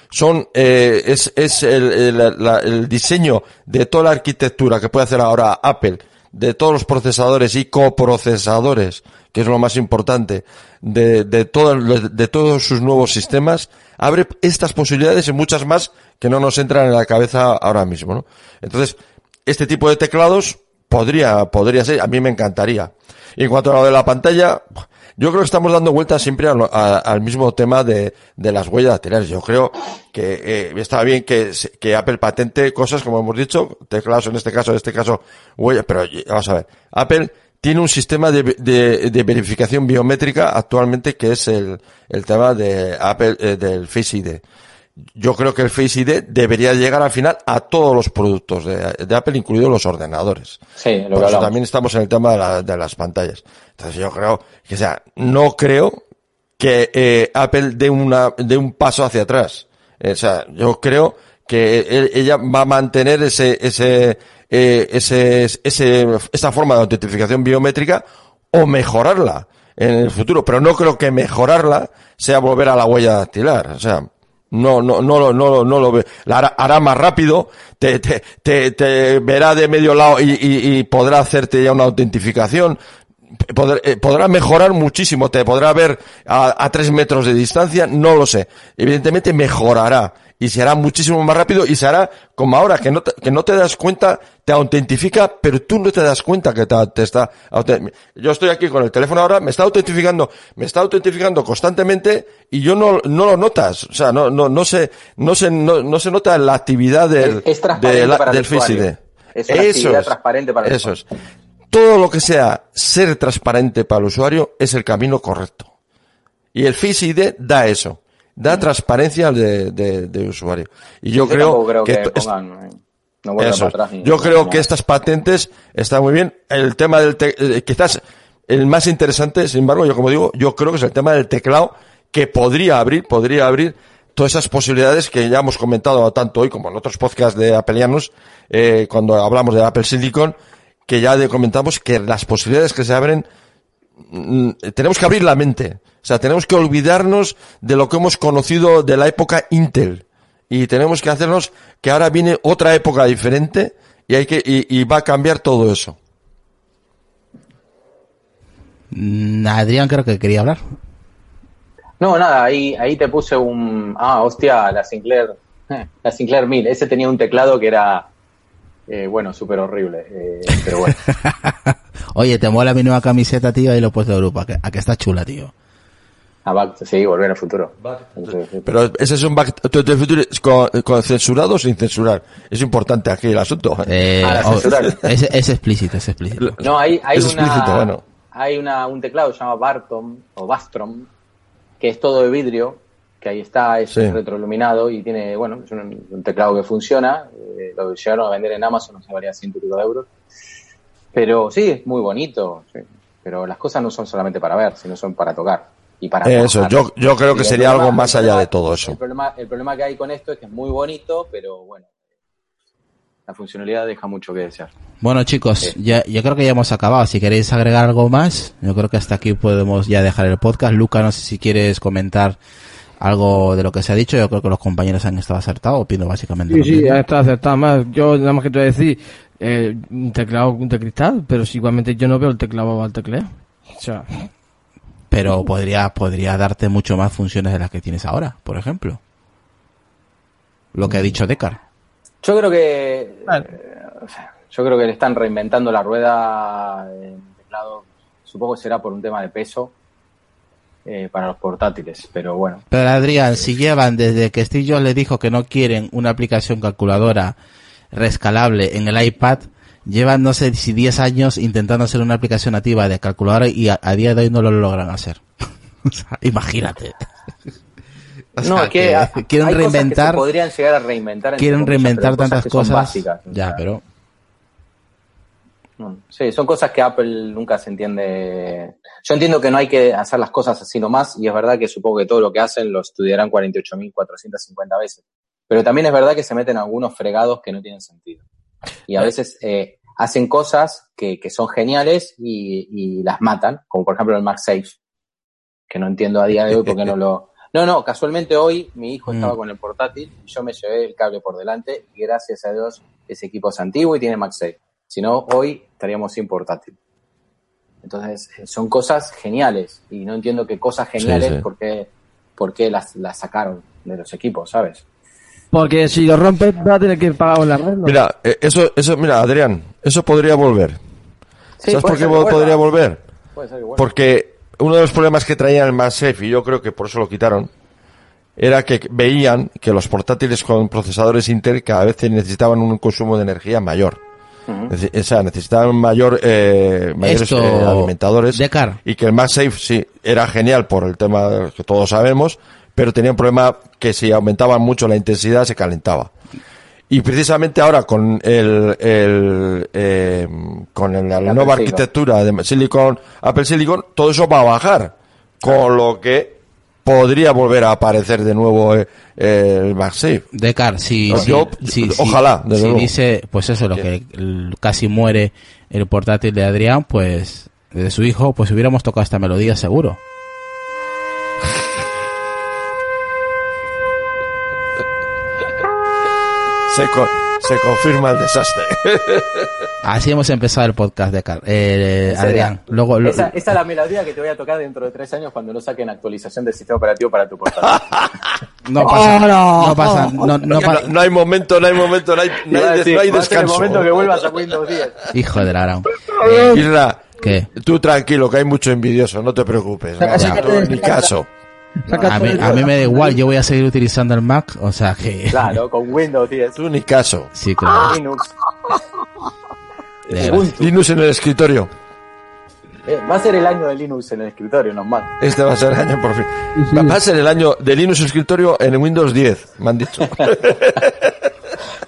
Son, eh, es, es el, el- la- el diseño de toda la arquitectura que puede hacer ahora Apple, de todos los procesadores y coprocesadores, que es lo más importante, de, de, todo, de todos sus nuevos sistemas, abre estas posibilidades y muchas más que no nos entran en la cabeza ahora mismo, ¿no? Entonces, este tipo de teclados podría, podría ser, a mí me encantaría. Y en cuanto a lo de la pantalla, yo creo que estamos dando vueltas siempre a a- al mismo tema de, de las huellas dactilares. Yo creo que eh, está bien que, que Apple patente cosas, como hemos dicho, teclados en este caso, en este caso, huellas, pero vamos a ver, Apple tiene un sistema de, de, verificación biométrica actualmente que es el, el tema de Apple, eh, del Face ID yo creo que el Face ID debería llegar al final a todos los productos de, de Apple, incluidos los ordenadores. Sí, lo Por que eso hablamos. también estamos en el tema de, la- de las pantallas. Entonces yo creo que, o sea, no creo que eh, Apple dé una dé un paso hacia atrás. Eh, o sea, yo creo que él- ella va a mantener ese ese eh, ese ese esa forma de autentificación biométrica o mejorarla en el futuro, pero no creo que mejorarla sea volver a la huella dactilar, o sea, no, no, no, lo- no, lo- no lo ve. La hará, más rápido, te, te, te, te verá de medio lado y, y podrá hacerte ya una autentificación. Podrá, eh, podrá mejorar muchísimo, te podrá ver a, a tres metros de distancia, no lo sé. Evidentemente mejorará y se hará muchísimo más rápido y se hará como ahora, que no te, que no te das cuenta, te autentifica, pero tú no te das cuenta que te, te está, yo estoy aquí con el teléfono ahora, me está autentificando, me está autentificando constantemente y yo no, no lo notas, o sea, no, no, no se, no se, no, no se nota la actividad del, Es- es transparente de la- del. ID. Es una Eso actividad es, transparente para el Eso es. Todo lo que sea ser transparente para el usuario es el camino correcto. Y el Face ID da eso, da transparencia al de, de- de usuario. Y yo, creo, que, pongan, eh, no eso. atrás Yo creo que estas patentes están muy bien. El tema del te- eh, quizás el más interesante, sin embargo, yo como digo, yo creo que es el tema del teclado que podría abrir, podría abrir todas esas posibilidades que ya hemos comentado tanto hoy como en otros podcasts de Appleianos, eh, cuando hablamos de Apple Silicon, que ya comentamos que las posibilidades que se abren mm, tenemos que abrir la mente. O sea, tenemos que olvidarnos de lo que hemos conocido de la época Intel. Y tenemos que hacernos que ahora viene otra época diferente y hay que, y, y va a cambiar todo eso. Mm, Adrián creo que quería hablar. No, nada, ahí, ahí te puse un... Ah, hostia, la Sinclair, <laughs> la Sinclair 1000. Ese tenía un teclado que era, eh, bueno, súper horrible. eh, pero bueno. <laughs> Oye, te mola mi nueva camiseta, tío, y lo he puesto de Europa. que- A que está chula, tío. A Back- sí, volver al futuro. Entonces, Pero ese es un back to the future con, con censurado o sin censurar. Es importante aquí el asunto. Eh, Ah, la oh, censura. es, es explícito, es explícito. No, hay, hay Es una, explícito, bueno. hay una, un teclado que se llama Bartom o Bastrom, que es todo de vidrio, que ahí está, es Sí. retroiluminado y tiene, bueno, es un, un teclado que funciona. eh, lo llegaron a vender en Amazon, no sé, valía ciento y pico de euros. Pero sí, es muy bonito. sí. Pero las cosas no son solamente para ver, sino son para tocar y para Eso, trabajar. yo, yo creo que sería problema- algo más allá problema- de todo eso. El problema, el problema que hay con esto es que es muy bonito, pero bueno, la funcionalidad deja mucho que desear. Bueno, chicos, ya, yo creo que ya hemos acabado. Si queréis agregar algo más, yo creo que hasta aquí podemos ya dejar el podcast. Luca, no sé si quieres comentar algo de lo que se ha dicho. Yo creo que los compañeros han estado acertados, opino básicamente. Sí, sí, mismo. está acertado más. Yo nada más que te voy a decir, eh, un teclado de cristal, pero si igualmente yo no veo el teclado al tecleo. O sea, Pero podría, podría darte mucho más funciones de las que tienes ahora, por ejemplo. Lo que ha dicho Decar. Yo creo que Vale. eh, yo creo que le están reinventando la rueda en el teclado. Supongo que será por un tema de peso eh, para los portátiles, pero bueno. Pero Adrián, si llevan desde que Steve Jobs le dijo que no quieren una aplicación calculadora rescalable en el iPad, llevan no sé si 10 años intentando hacer una aplicación nativa de calculadora y a, a día de hoy no lo logran hacer. <laughs> O sea, imagínate. O no, sea, que, quieren hay cosas que reinventar, se podrían llegar a reinventar. quieren reinventar tantas cosas. básicas, o ya, sea, pero no, sí, son cosas que Apple nunca se entiende. Yo entiendo que no hay que hacer las cosas así nomás, y es verdad que supongo que todo lo que hacen lo estudiarán 48.450 veces. Pero también es verdad que se meten algunos fregados que no tienen sentido. Y a veces eh, hacen cosas que, que son geniales y, y las matan, como por ejemplo el MagSafe, que no entiendo a día de hoy por qué no lo... <laughs> No, no, casualmente hoy mi hijo estaba Mm. con el portátil y yo me llevé el cable por delante y gracias a Dios ese equipo es antiguo y tiene MagSafe. Si no, hoy estaríamos sin portátil. Entonces, eh, son cosas geniales y no entiendo qué cosas geniales, sí. por qué, por qué las, las sacaron de los equipos, ¿sabes? porque si lo rompes vas a tener que pagar un arreglo. Mira, eh, eso, eso, mira, Adrián, eso podría volver. Sí, ¿Sabes por qué podría volver? Puede ser que vuelva. Porque uno de los problemas que traía el MagSafe, y yo creo que por eso lo quitaron, era que veían que los portátiles con procesadores Intel cada vez necesitaban un consumo de energía mayor. Ujú. Nece- O sea, necesitaban mayor, eh, mayores Esto, eh, alimentadores. Decar. Y que el MagSafe sí, era genial por el tema que todos sabemos, pero tenía un problema que si aumentaba mucho la intensidad se calentaba. Y precisamente ahora con el, el eh, con el- la Apple nueva Silicon. arquitectura de Silicon, Apple Silicon, todo eso va a bajar. Con lo que podría volver a aparecer de nuevo eh, eh, el MagSafe. Decar, si, No, si- yo- si- ojalá, si dice, pues eso, lo que el- casi muere el portátil de Adrián, pues de su hijo, pues hubiéramos tocado esta melodía seguro. Se, se confirma el desastre. <laughs> Así hemos empezado el podcast de Car eh, Adrián. era- Luego, lo- esa, esa es la melodía que te voy a tocar dentro de tres años cuando no saquen actualización del sistema operativo para tu portátil. <laughs> no pasa, Oh, no. no pasa, no, no pa- No, no hay momento, no hay momento, no hay, no hay, decir, no hay el descanso. momento que vuelvas a Windows 10. hijo de la gran. Isra, ¿Qué? tú tranquilo, que hay mucho envidioso, no te preocupes. Ni caso. Saca A mí, a mí me da igual, yo voy a seguir utilizando el Mac, o sea que... Claro, con Windows 10. Tú ni caso. Sí, claro. Linux. De Ubuntu. Linux en el escritorio. Eh, va a ser el año de Linux en el escritorio, normal. Este va a ser el año por fin. Va- Va a ser el año de Linux en el escritorio en Windows 10, me han dicho. <laughs>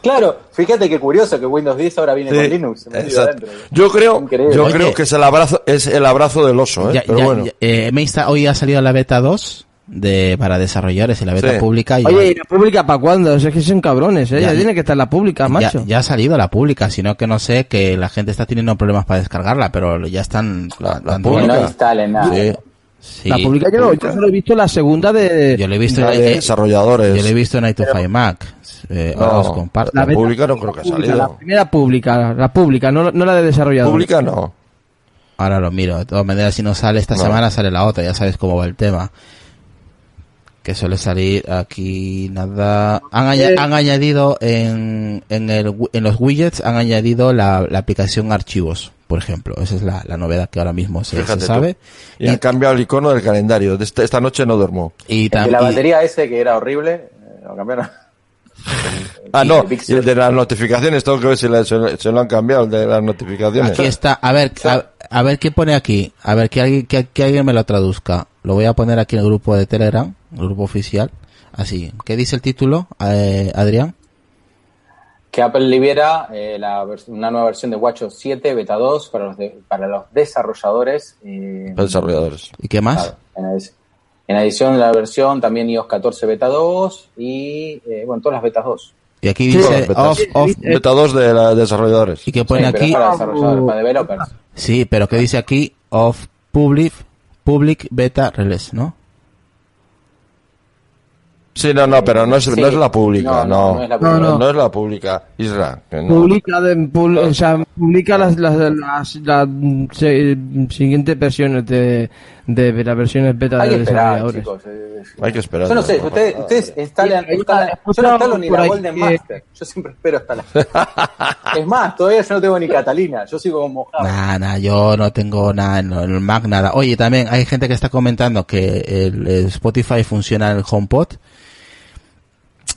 Claro, fíjate qué curioso que Windows 10 ahora viene Sí, con Linux. exacto. Yo creo, Increíble. yo Oye. creo que es el abrazo, es el abrazo del oso, ¿eh? Ya- pero ya- bueno. ya- eh, hoy ha salido la beta 2 de, para desarrolladores y la beta Sí. pública. y Oye, ya- ¿y la pública para cuándo? Es que son cabrones, ¿eh? Ya- Ya, tiene que estar la pública, macho. ya ha salido la pública, sino que no sé que la gente está teniendo problemas para descargarla, pero ya están La- la Que no pública. instalen nada. Sí, Sí. La pública yo, yo solo he visto la segunda de... Yo lo he visto, la eh, de eh, desarrolladores. yo lo he visto en i2 Mac. Eh, ahora No, os comparto. la beta pública no creo que ha pública, La salido. primera pública, la pública, no, no la de desarrollador. Pública no. Ahora lo miro. De todas maneras, si no sale esta No. semana, sale la otra. Ya sabes cómo va el tema. Que suele salir aquí nada. Han, aña- han añadido en, en, el, en los widgets, han añadido la, la aplicación archivos, por ejemplo. Esa es la, la novedad que ahora mismo se, sabe. Y han cambiado el icono del calendario. De esta, esta noche no duermo. Y, El tam- de la y- batería ese que era horrible, eh, lo cambiaron. <laughs> Ah, Y no. el Y el de las notificaciones, tengo que ver si le- se, lo- se lo han cambiado, el de las notificaciones. Aquí está. A ver, a, a ver qué pone aquí. A ver que alguien, que, que alguien me lo traduzca. Lo voy a poner aquí en el grupo de Telegram, el grupo oficial. Así. ¿Qué dice el título, eh, Adrián? Que Apple libera eh, la una nueva versión de WatchOS 7 Beta 2 para los, de- para los desarrolladores. eh, desarrolladores. ¿Y qué más? claro, en, adic- en adición de la versión también iOS 14 Beta 2 y eh, bueno, todas las betas 2. Y aquí Sí, dice betas. off, off. Beta 2 de los desarrolladores. Y que pone Sí, pero aquí, para desarrolladores, para developers. sí, pero que dice aquí off public, public beta release, ¿no? Sí, no, no, pero no es, Sí. no es la pública, No, no. no, no es la No, pública. no es la pública, Isra. no. Publica, de, pul- o sea, publica las, las, las, las, se- siguientes versiones de, de las versiones beta Hay de desarrolladores. chicos. eh. Hay que esperar. Yo no sé, No ustedes, ustedes instalan, yo no instalo ni la Golden que- Master. Yo siempre espero hasta la. es más, todavía yo no tengo ni Catalina. Yo sigo con mojado. Nada, yo no tengo nada en el Mac, nada. Oye, también hay gente que está comentando que el, el Spotify funciona en el HomePod.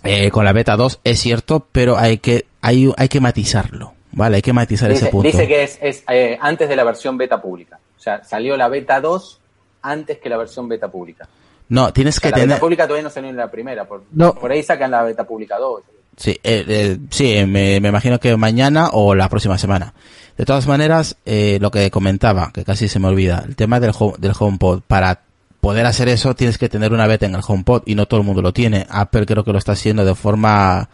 Eh, con la beta 2 es cierto, pero hay que, hay, hay que matizarlo, ¿vale? Hay que matizar ese Dice, punto. dice que es, es eh, antes de la versión beta pública. O sea, salió la beta 2 antes que la versión beta pública. No, tienes O sea, que la tener, beta pública todavía no salió en la primera. Por, No. por ahí sacan la beta pública 2. Sí, eh, eh, sí, me, me imagino que mañana o la próxima semana. De todas maneras, eh, lo que comentaba, que casi se me olvida, el tema del, home- del HomePod, para poder hacer eso tienes que tener una beta en el HomePod y no todo el mundo lo tiene. Apple creo que lo está haciendo de forma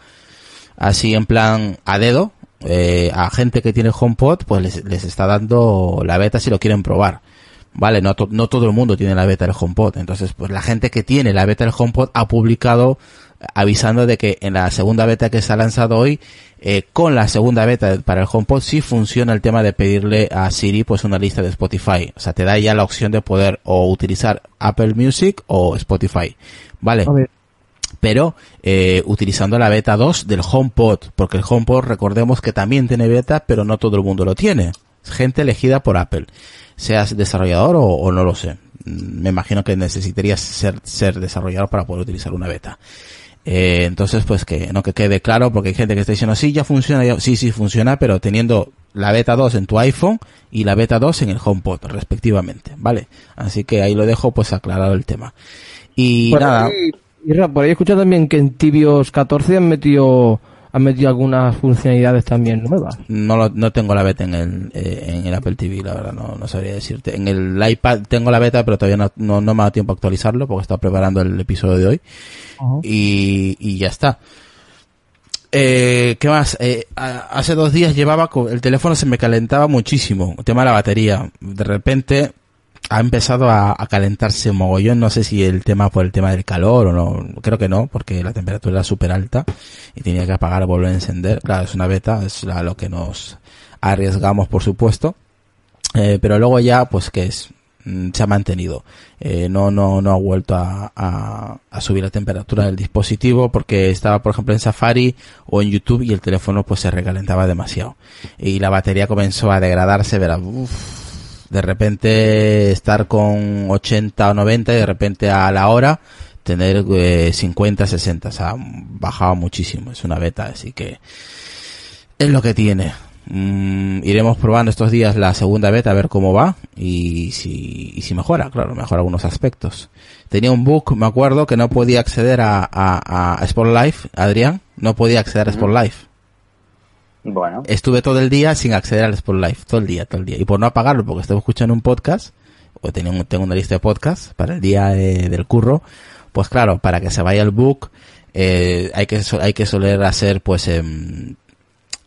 así en plan a dedo. Eh, a gente que tiene HomePod, pues les, les está dando la beta si lo quieren probar. Vale, no, to- no todo el mundo tiene la beta del HomePod. Entonces, pues la gente que tiene la beta del HomePod ha publicado avisando de que en la segunda beta que se ha lanzado hoy, eh, con la segunda beta para el HomePod sí funciona el tema de pedirle a Siri pues una lista de Spotify. O sea, te da ya la opción de poder o utilizar Apple Music o Spotify. Vale pero eh, utilizando la beta 2 del HomePod, porque el HomePod recordemos que también tiene beta, pero no todo el mundo lo tiene. Es gente elegida por Apple, seas desarrollador o, o no lo sé. Mm, Me imagino que necesitarías ser, ser desarrollador para poder utilizar una beta. Eh, entonces, pues que no que quede claro, porque hay gente que está diciendo, sí, ya funciona, ya- sí, sí funciona, pero teniendo la beta 2 en tu iPhone y la beta 2 en el HomePod, respectivamente, ¿vale? Así que ahí lo dejo, pues aclarado el tema. Y por nada, ahí- por ahí he escuchado también que en Tibios 14 han metido, han metido algunas funcionalidades también nuevas. No, lo- no tengo la beta en el, eh, en el Apple TV, la verdad, no, no sabría decirte. En el iPad tengo la beta, pero todavía no, no, no me ha dado tiempo a actualizarlo porque estaba preparando el episodio de hoy. Y, y ya está. Eh, ¿Qué más? Eh, a- hace dos días llevaba, con, el teléfono se me calentaba muchísimo, el tema de la batería. De repente ha empezado a, a calentarse mogollón, no sé si el tema por el tema del calor o no, creo que no, porque la temperatura era súper alta y tenía que apagar, volver a encender. Claro, es una beta, es la- lo que nos arriesgamos, por supuesto. Eh, pero luego ya, pues que es, mm, se ha mantenido. Eh, no, no, no ha vuelto a, a, a subir la temperatura del dispositivo porque estaba, por ejemplo, en Safari o en YouTube y el teléfono pues se recalentaba demasiado. Y la batería comenzó a degradarse, verás, uf, de repente estar con 80 o 90 y de repente a la hora tener eh, 50, 60, o sea, bajaba muchísimo, es una beta, así que es lo que tiene. mm, iremos probando estos días la segunda beta a ver cómo va y si, y si mejora, claro, mejora algunos aspectos. Tenía un bug, me acuerdo, que no podía acceder a, a, a Sport Life, Adrián, no podía acceder a Sport Life. Bueno, Estuve todo el día sin acceder al Sport Life, todo el día, todo el día. Y por no apagarlo, porque estaba escuchando un podcast, o tenía un- tengo una lista de podcasts para el día eh, del curro, pues claro, para que se vaya el bug, eh, hay que hay que soler hacer pues em,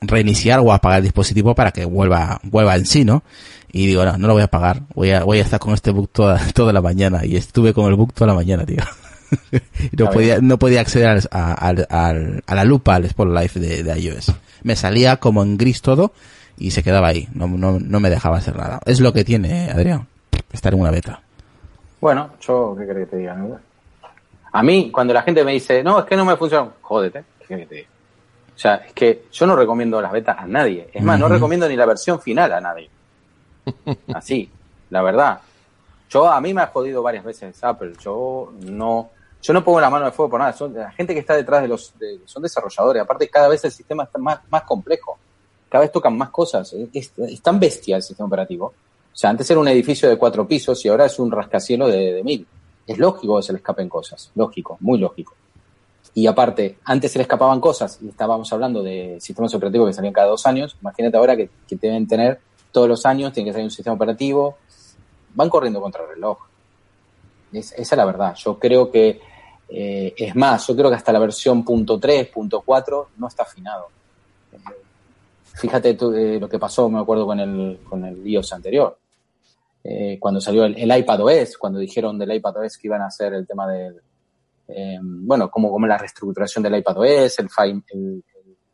reiniciar o apagar el dispositivo para que vuelva vuelva en sí, ¿no? Y digo, no, no lo voy a apagar, voy a voy a estar con este bug toda <laughs> toda la mañana y estuve con el bug toda la mañana, tío. <laughs> No podía no podía acceder al- a, al- al- a la lupa al Sport Life de, de iOS. Me salía como en gris todo y se quedaba ahí, no, no, no me dejaba hacer nada. Es lo que tiene, Adrián, estar en una beta. bueno, yo, ¿qué querés que te diga? no? A mí, cuando la gente me dice, no, es que no me funciona, jódete, ¿qué querés que te diga? O sea, es que yo no recomiendo las betas a nadie. Es más, no recomiendo ni la versión final a nadie. <laughs> Así, la verdad. Yo, a mí me ha jodido varias veces Apple. Yo no, yo no pongo la mano de fuego por nada. La gente que está detrás de los, son desarrolladores. Aparte, cada vez el sistema está más, más complejo. Cada vez tocan más cosas. Es, tan bestia el sistema operativo. O sea, antes era un edificio de cuatro pisos y ahora es un rascacielos de, mil. Es lógico que se le escapen cosas. Lógico, muy lógico. Y aparte, antes se le escapaban cosas y estábamos hablando de sistemas operativos que salían cada dos años. Imagínate ahora que, que deben tener todos los años, tiene que salir un sistema operativo. Van corriendo contra el reloj. Es- esa es la verdad. Yo creo que, eh, es más, yo creo que hasta la versión punto .3, punto .4 no está afinado. Eh, fíjate tú, eh, lo que pasó, me acuerdo, con el, con el iOS anterior. Eh, cuando salió el, el iPad OS, cuando dijeron del iPad OS que iban a hacer el tema del, eh, bueno, como, como la reestructuración del iPad OS, el- el-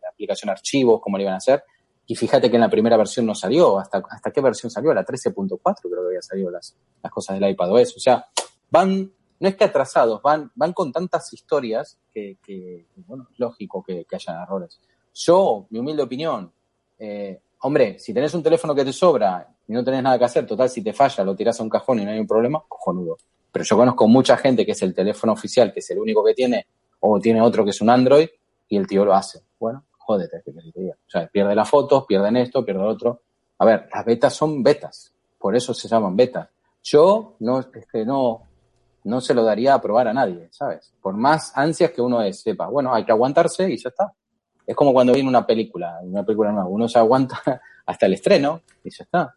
la aplicación archivos, cómo lo iban a hacer. Y fíjate que en la primera versión no salió. ¿Hasta, hasta qué versión salió? La 13.4 creo que había salido las, las cosas del iPad OS. O sea, van, no es que atrasados, van, van con tantas historias que, que bueno, es lógico que, que hayan errores. Yo, mi humilde opinión, eh, hombre, si tenés un teléfono que te sobra y no tenés nada que hacer, total, si te falla, lo tirás a un cajón y no hay un problema, cojonudo. Pero yo conozco mucha gente que es el teléfono oficial, que es el único que tiene, o tiene otro que es un Android, y el tío lo hace. Bueno, jódete, ¿qué querés que te diga? O sea, pierde las fotos, pierden esto, pierde lo otro. A ver, las betas son betas, por eso se llaman betas. Yo no, que no, no se lo daría a probar a nadie, ¿sabes? Por más ansias que uno es, sepa, bueno, hay que aguantarse y ya está. Es como cuando viene una película, una película nueva, uno se aguanta <laughs> hasta el estreno y ya está.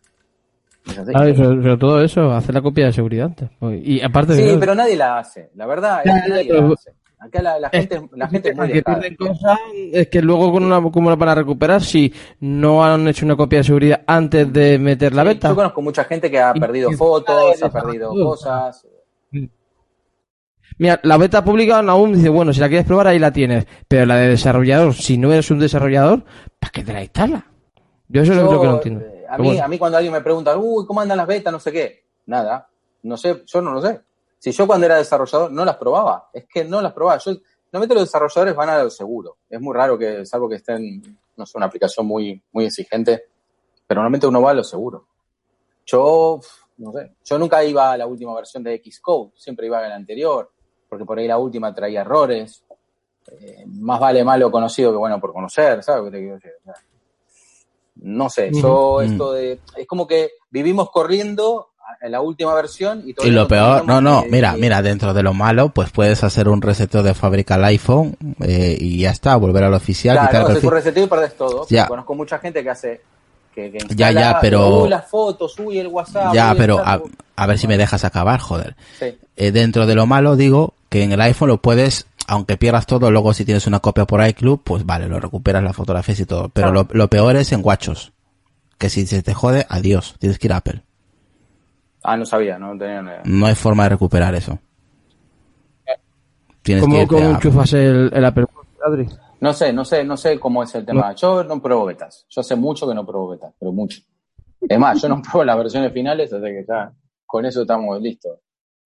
Es. Claro, y sobre, sobre todo eso, hacer la copia de seguridad antes. Y aparte Sí, de pero nadie la hace. La verdad es que nadie pero- la hace. Acá la, la gente, la gente es muy que pierden cosas es que luego con una cómo la van a recuperar si no han hecho una copia de seguridad antes de meter la Sí, beta. Yo conozco mucha gente que ha perdido y- fotos, ha perdido cosas. Mira, la beta pública aún dice, bueno, si la quieres probar ahí la tienes, pero la de desarrollador, si no eres un desarrollador, ¿para qué te la instalas? Yo eso es Yo, lo que no entiendo. eh, A mí, bueno. a mí cuando alguien me pregunta, uy, ¿cómo andan las betas? No sé qué. Nada. No sé, yo no lo sé. Si yo cuando era desarrollador no las probaba, es que no las probaba. Yo, normalmente los desarrolladores van a lo seguro. Es muy raro que, salvo que estén, no sé, una aplicación muy, muy exigente, pero normalmente uno va a lo seguro. Yo, no sé, yo nunca iba a la última versión de Xcode, siempre iba a la anterior, porque por ahí la última traía errores. Eh, más vale malo conocido que bueno por conocer, ¿sabes? qué te quiero decir? O sea, No sé, yo Ujú. esto de. Es como que vivimos corriendo en la última versión y todo Y lo peor, no, no, mira, mira, dentro de lo malo, pues puedes hacer un reseteo de fábrica al iPhone eh, y ya está, volver al oficial, quitar Claro, haces tu perfil. reseteo y perdés todo. Ya. Conozco mucha gente que hace. Que, que Ya, instala, ya, pero- las fotos, uy, el WhatsApp. Ya, uy, el pero a ver si me dejas acabar, joder. Sí. Eh, dentro de lo malo digo que en el iPhone lo puedes, aunque pierdas todo, luego si tienes una copia por iCloud, pues vale, lo recuperas las fotografías y todo. Pero Claro. lo, lo peor es en guachos. Que si se te jode, adiós, tienes que ir a Apple. Ah, no sabía, no tenía ni idea. No hay forma de recuperar eso. Tienes que ¿Cómo, irte cómo enchufas el, el Apple Adri? No sé, no sé, no sé cómo es el tema. Yo no pruebo betas. Yo hace mucho que no pruebo betas, pero mucho. Es más, yo no <laughs> pruebo las versiones finales, así que ya con eso estamos listos.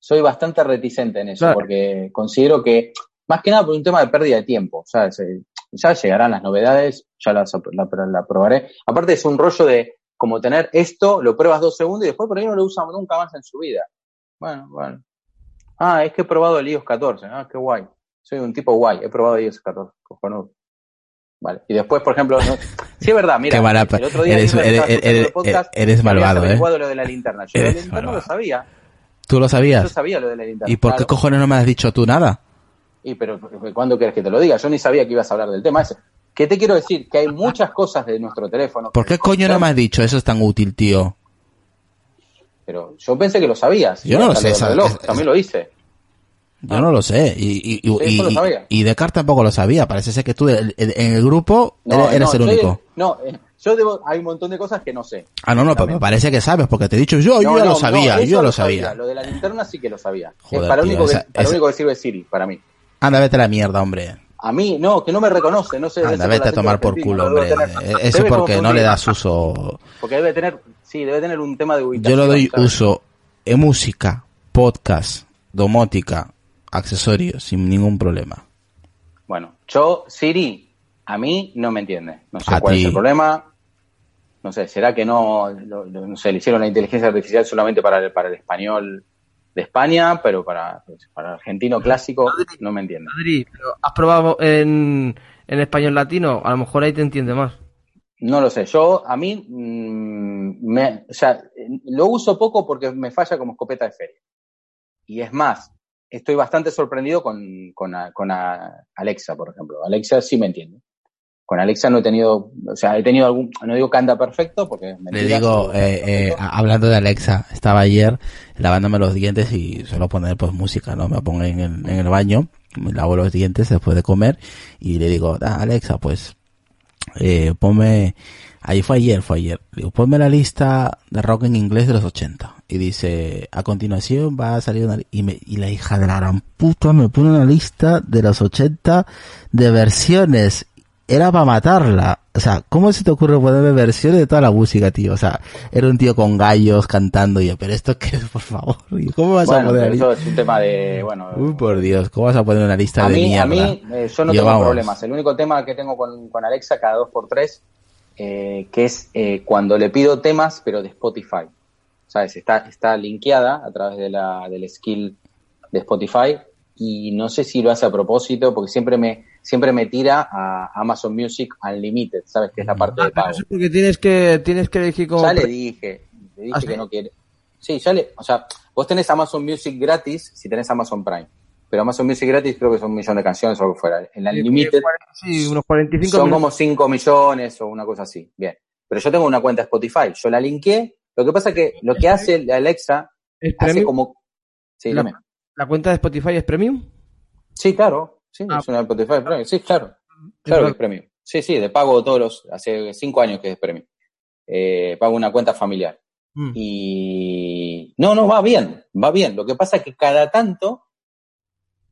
Soy bastante reticente en eso, Claro. porque considero que, más que nada por un tema de pérdida de tiempo, ¿sabes? Eh, Ya llegarán las novedades, ya las la, la probaré. Aparte es un rollo de como tener esto, lo pruebas dos segundos y después por ahí no lo usas nunca más en su vida. Bueno, bueno. Ah, es que he probado el iOS 14. Ah, qué guay. Soy un tipo guay. He probado iOS 14. Cojonudo. Vale. Y después, por ejemplo, no, sí es verdad, mira, el otro día eres- eres- eres- el podcast eres malvado, ¿eh? lo de la linterna. Yo lo de la linterna lo sabía. ¿Tú lo Yo sabías? sabía lo de la linterna. ¿Y por qué claro. cojones no me has dicho tú nada? Y pero ¿cuándo quieres que te lo diga? Yo ni sabía que ibas a hablar del tema ese. ¿Qué te quiero decir? Que hay muchas cosas de nuestro teléfono. ¿Por qué coño no me has dicho eso es tan útil, tío? Pero yo pensé que lo sabías. Yo no lo sé, esa- reloj, es- también lo hice. Yo no lo sé. Y, y, y, y- Descartes tampoco lo sabía. Parece ser que tú en el grupo No, eres, no, el yo- único. no, eh, yo debo, hay un montón de cosas que no sé. Ah, no, no, pero me parece que sabes, porque te he dicho yo, yo No, ya no, lo sabía, yo eso lo sabía. Lo de la linterna sí que lo sabía. Joder, es para, tío, único que, esa- para esa- lo único que sirve Siri, para mí. Anda, vete a la mierda, hombre. A mí, no, que no me reconoce, no sé. Anda, vete a tomar por culo, lo hombre. tener. Eh, Eso Debe porque no le das uso. Porque debe tener, sí, debe tener un tema de Yo ubicación. le doy ¿sabes? uso en música, podcast, domótica, accesorios, sin ningún problema. Bueno, yo, Siri, a mí no me entiende. No sé A cuál es el problema. No sé, será que no, lo- lo- no sé, le hicieron la inteligencia artificial solamente para el, para el español de España, pero para, pues, para el argentino clásico no me entiende. Madrid, pero ¿has probado en, en español latino? A lo mejor ahí te entiende más. No lo sé, yo a mí, mm, me, o sea, lo uso poco porque me falla como escopeta de feria. Y es más, estoy bastante sorprendido con, con, a- con a- Alexa, por ejemplo. Alexa sí me entiende. Con Alexa no he tenido, o sea, he tenido algún, no digo que anda perfecto porque es Le digo, eh, eh, hablando de Alexa, estaba ayer lavándome los dientes y suelo poner pues música, ¿no? Me pongo en el, en el baño, me lavo los dientes después de comer y le digo, ah, Alexa, pues, eh, ponme, ahí fue ayer, fue ayer, le digo, ponme la lista de rock en inglés de los 80 y dice, a continuación va a salir una, y, me, y la hija de la gran puta me pone una lista de los 80 de versiones era para matarla. O sea, ¿cómo se te ocurre ponerme versiones de toda la música, tío? O sea, era un tío con gallos cantando y yo, pero esto qué es, por favor. <laughs> ¿Cómo vas a Bueno, poner pero ahí? eso es un tema de, bueno, Uy, por Dios, ¿cómo vas a poner una lista a de mí, mierda? a mí eh, yo no Yo, tengo vamos. problemas. El único tema que tengo con, con Alexa cada dos por tres, eh, que es eh, cuando le pido temas, pero de Spotify. ¿Sabes? Está, está linkeada a través de la, del skill de Spotify y no sé si lo hace a propósito porque siempre me, siempre me tira a Amazon Music Unlimited, ¿sabes? Que es la parte de pago. Eso es porque tienes que, tienes que elegir como... Ya le dije, le dije ¿Ah, sí? que no quiere. Sí, ya le, o sea, vos tenés Amazon Music gratis si tenés Amazon Prime. Pero Amazon Music gratis creo que son un millón de canciones o algo fuera. En la Unlimited Sí, unos 45 son como 5 millones o una cosa así. Bien. Pero yo tengo una cuenta de Spotify. Yo la linké. Lo que pasa que lo que hace la Alexa ¿Es hace premium? como... Sí, La- dime. ¿La cuenta de Spotify es premium? Sí, claro. Sí, Ah. es una Spotify Premium. Sí, claro. Claro que es premium. Sí, sí, de pago todos los... Hace cinco años que es premium. Eh, pago una cuenta familiar. Mm. Y no, no, va bien, va bien. Lo que pasa es que cada tanto,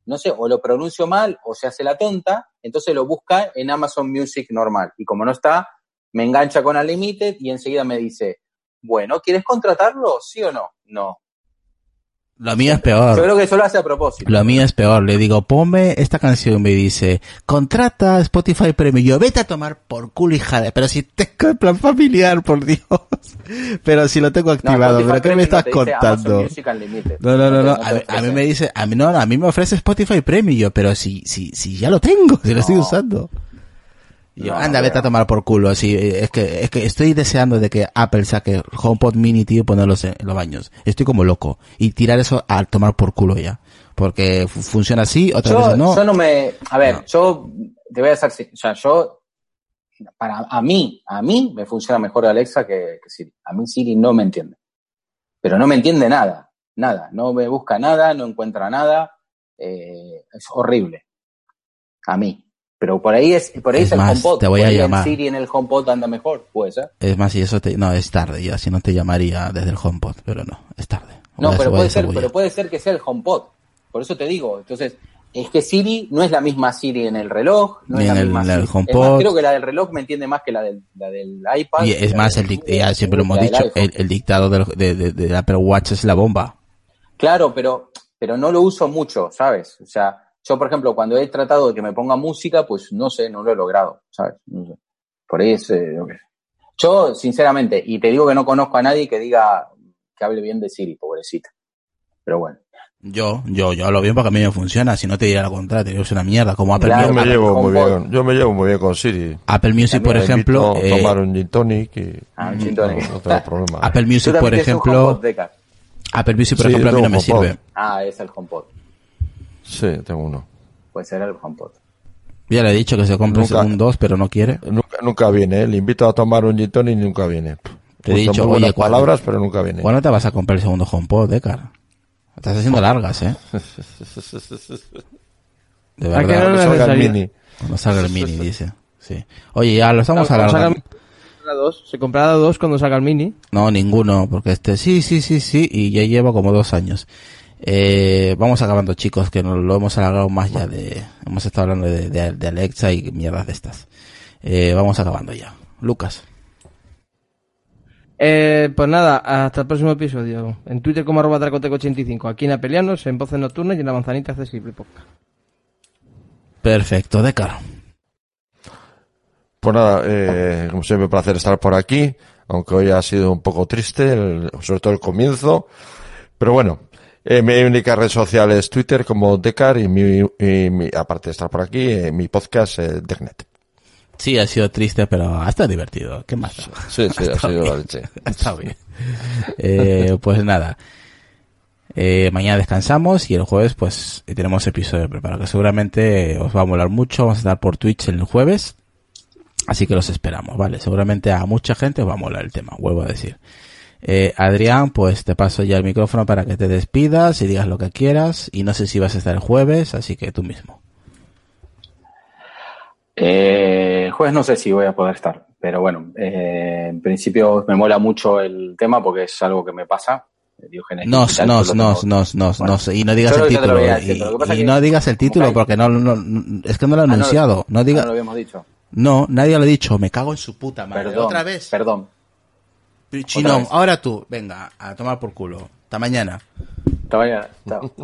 no sé, o lo pronuncio mal o se hace la tonta, entonces lo busca en Amazon Music normal. Y como no está, me engancha con Unlimited y enseguida me dice, bueno, ¿quieres contratarlo? ¿Sí o no? No. Lo mío es Yo peor. creo que eso lo hace a propósito. Lo mío es peor. Le digo, ponme esta canción. Me dice, contrata Spotify Premium. Yo, vete a tomar por culo, hija. Pero si tengo el plan familiar, por Dios. <laughs> Pero si lo tengo No, activado. Spotify ¿Pero qué me no estás dice contando? No, no, no, no. A, mí- a mí ofrece. me dice, a mí no, a mí me ofrece Spotify Premium, yo, pero si, si, si ya lo tengo, <laughs> si lo estoy No. usando. Y yo, No, anda, vete a tomar por culo, así, es que, es que estoy deseando de que Apple saque HomePod Mini, tío, y ponerlos en, en los baños. Estoy como loco. Y tirar eso a tomar por culo ya. Porque fu- funciona así, otras yo, veces no. yo no me. A ver, No. yo te voy a hacer. O sea, yo. Para a mí, a mí me funciona mejor Alexa que, que Siri. A mí Siri no me entiende. Pero no me entiende nada. Nada. No me busca nada, no encuentra nada. eh, es horrible. A mí. Pero por ahí es, por ahí Es es, el HomePod. te voy Por a ahí el llamar. Siri en el HomePod anda mejor, puede ser. Es más, y eso te, no, es tarde ya, si no te llamaría desde el HomePod, pero no, es tarde. No, Voy pero puede ser, pero puede ser que sea el HomePod. Por eso te digo. Entonces, es que Siri no es la misma Siri en el reloj, no Ni es la el- misma Siri. Es HomePod. más, creo que la del reloj me entiende más que la del, la del iPad. Y es más, el dic- ya siempre lo hemos dicho, el dictado del- de, de, de Apple Watch es la bomba. Claro, pero, pero no lo uso mucho, ¿sabes? O sea, yo, por ejemplo, cuando he tratado de que me ponga música, pues no sé, no lo he logrado, ¿sabes? No sé. Por ahí es eh, lo que- Yo, sinceramente, y te digo que no conozco a nadie que diga que hable bien de Siri, pobrecita. Pero bueno. Yo, yo, yo lo veo porque a mí me funciona. Si no te diría lo contrario, es una mierda. Como Apple, Claro, Yo Music, me llevo muy bien, yo me llevo muy bien con Siri. Apple Music, por ejemplo, eh, tomar un gin tonic y Ah, un gin tonic. no, no tengo problema. Apple Music, por ejemplo. Apple Music, por Sí, ejemplo, a mí no me HomePod. sirve. Ah, es el HomePod. Sí, tengo uno. Puede ser el HomePod. Ya le he dicho que se compre Nunca- según dos, pero no quiere. Nunca, nunca viene, ¿eh? Le invito a tomar un gin y nunca viene. Te he Usa dicho, muy oye, ¿cuándo- palabras, pero nunca viene. ¿Cuándo te vas a comprar el segundo HomePod, Decar? Estás haciendo largas, ¿eh? <laughs> De ¿A que verdad. no Cuando salga el mini. Cuando salga el mini, <laughs> dice. Sí. Oye, ya lo estamos salga alargando. la dos, se comprará dos cuando salga el mini. No, ninguno, porque este sí, sí, sí, sí, y ya llevo como dos años. Eh, vamos acabando, chicos, que nos lo hemos alargado más ya de... Hemos estado hablando de, de- de Alexa y mierdas de estas. Eh, vamos acabando ya. Lucas. Eh, pues nada, hasta el próximo episodio. En Twitter como arroba dracoteco85, aquí en Apelianos, en Voces Nocturnas y en la Manzanita Accesible Podcast. Perfecto, Decar. Pues nada, eh, como siempre, un placer estar por aquí, aunque hoy ha sido un poco triste, el- sobre todo el comienzo. Pero bueno, eh, mi única red social es Twitter como Decar y mi, y mi- aparte de estar por aquí, eh, mi podcast eh, Decnet. Sí, ha sido triste, pero ha estado divertido. ¿Qué más? Sí, sí, ha <laughs> sido la leche. Está bien. Eh, pues nada. Eh, mañana descansamos y el jueves pues tenemos episodio preparado que seguramente os va a molar mucho. Vamos a estar por Twitch el jueves. Así que los esperamos, ¿vale? Seguramente a mucha gente os va a molar el tema, vuelvo a decir. Eh, Adrián, pues te paso ya el micrófono para que te despidas y digas lo que quieras. Y no sé si vas a estar el jueves, así que tú mismo. Eh, el jueves no sé si voy a poder estar, pero bueno, eh, en principio me mola mucho el tema porque es algo que me pasa. Nos, digital, nos, nos, tengo- nos, nos, Bueno, nos. Y no digas el título. decir, y no digas el título porque no, no- es que no lo he Ah, no, anunciado. Ah, no lo habíamos dicho. no, nadie lo ha dicho. Me cago en su puta madre. Perdón. Otra vez. Perdón. Chinón, vez. ahora tú. Venga, a tomar por culo. Hasta mañana. Hasta mañana. Chao. <laughs>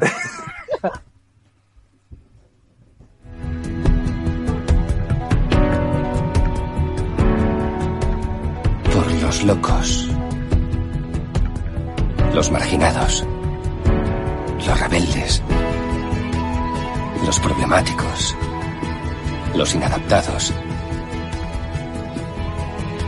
por los locos, los marginados, los rebeldes, los problemáticos, los inadaptados,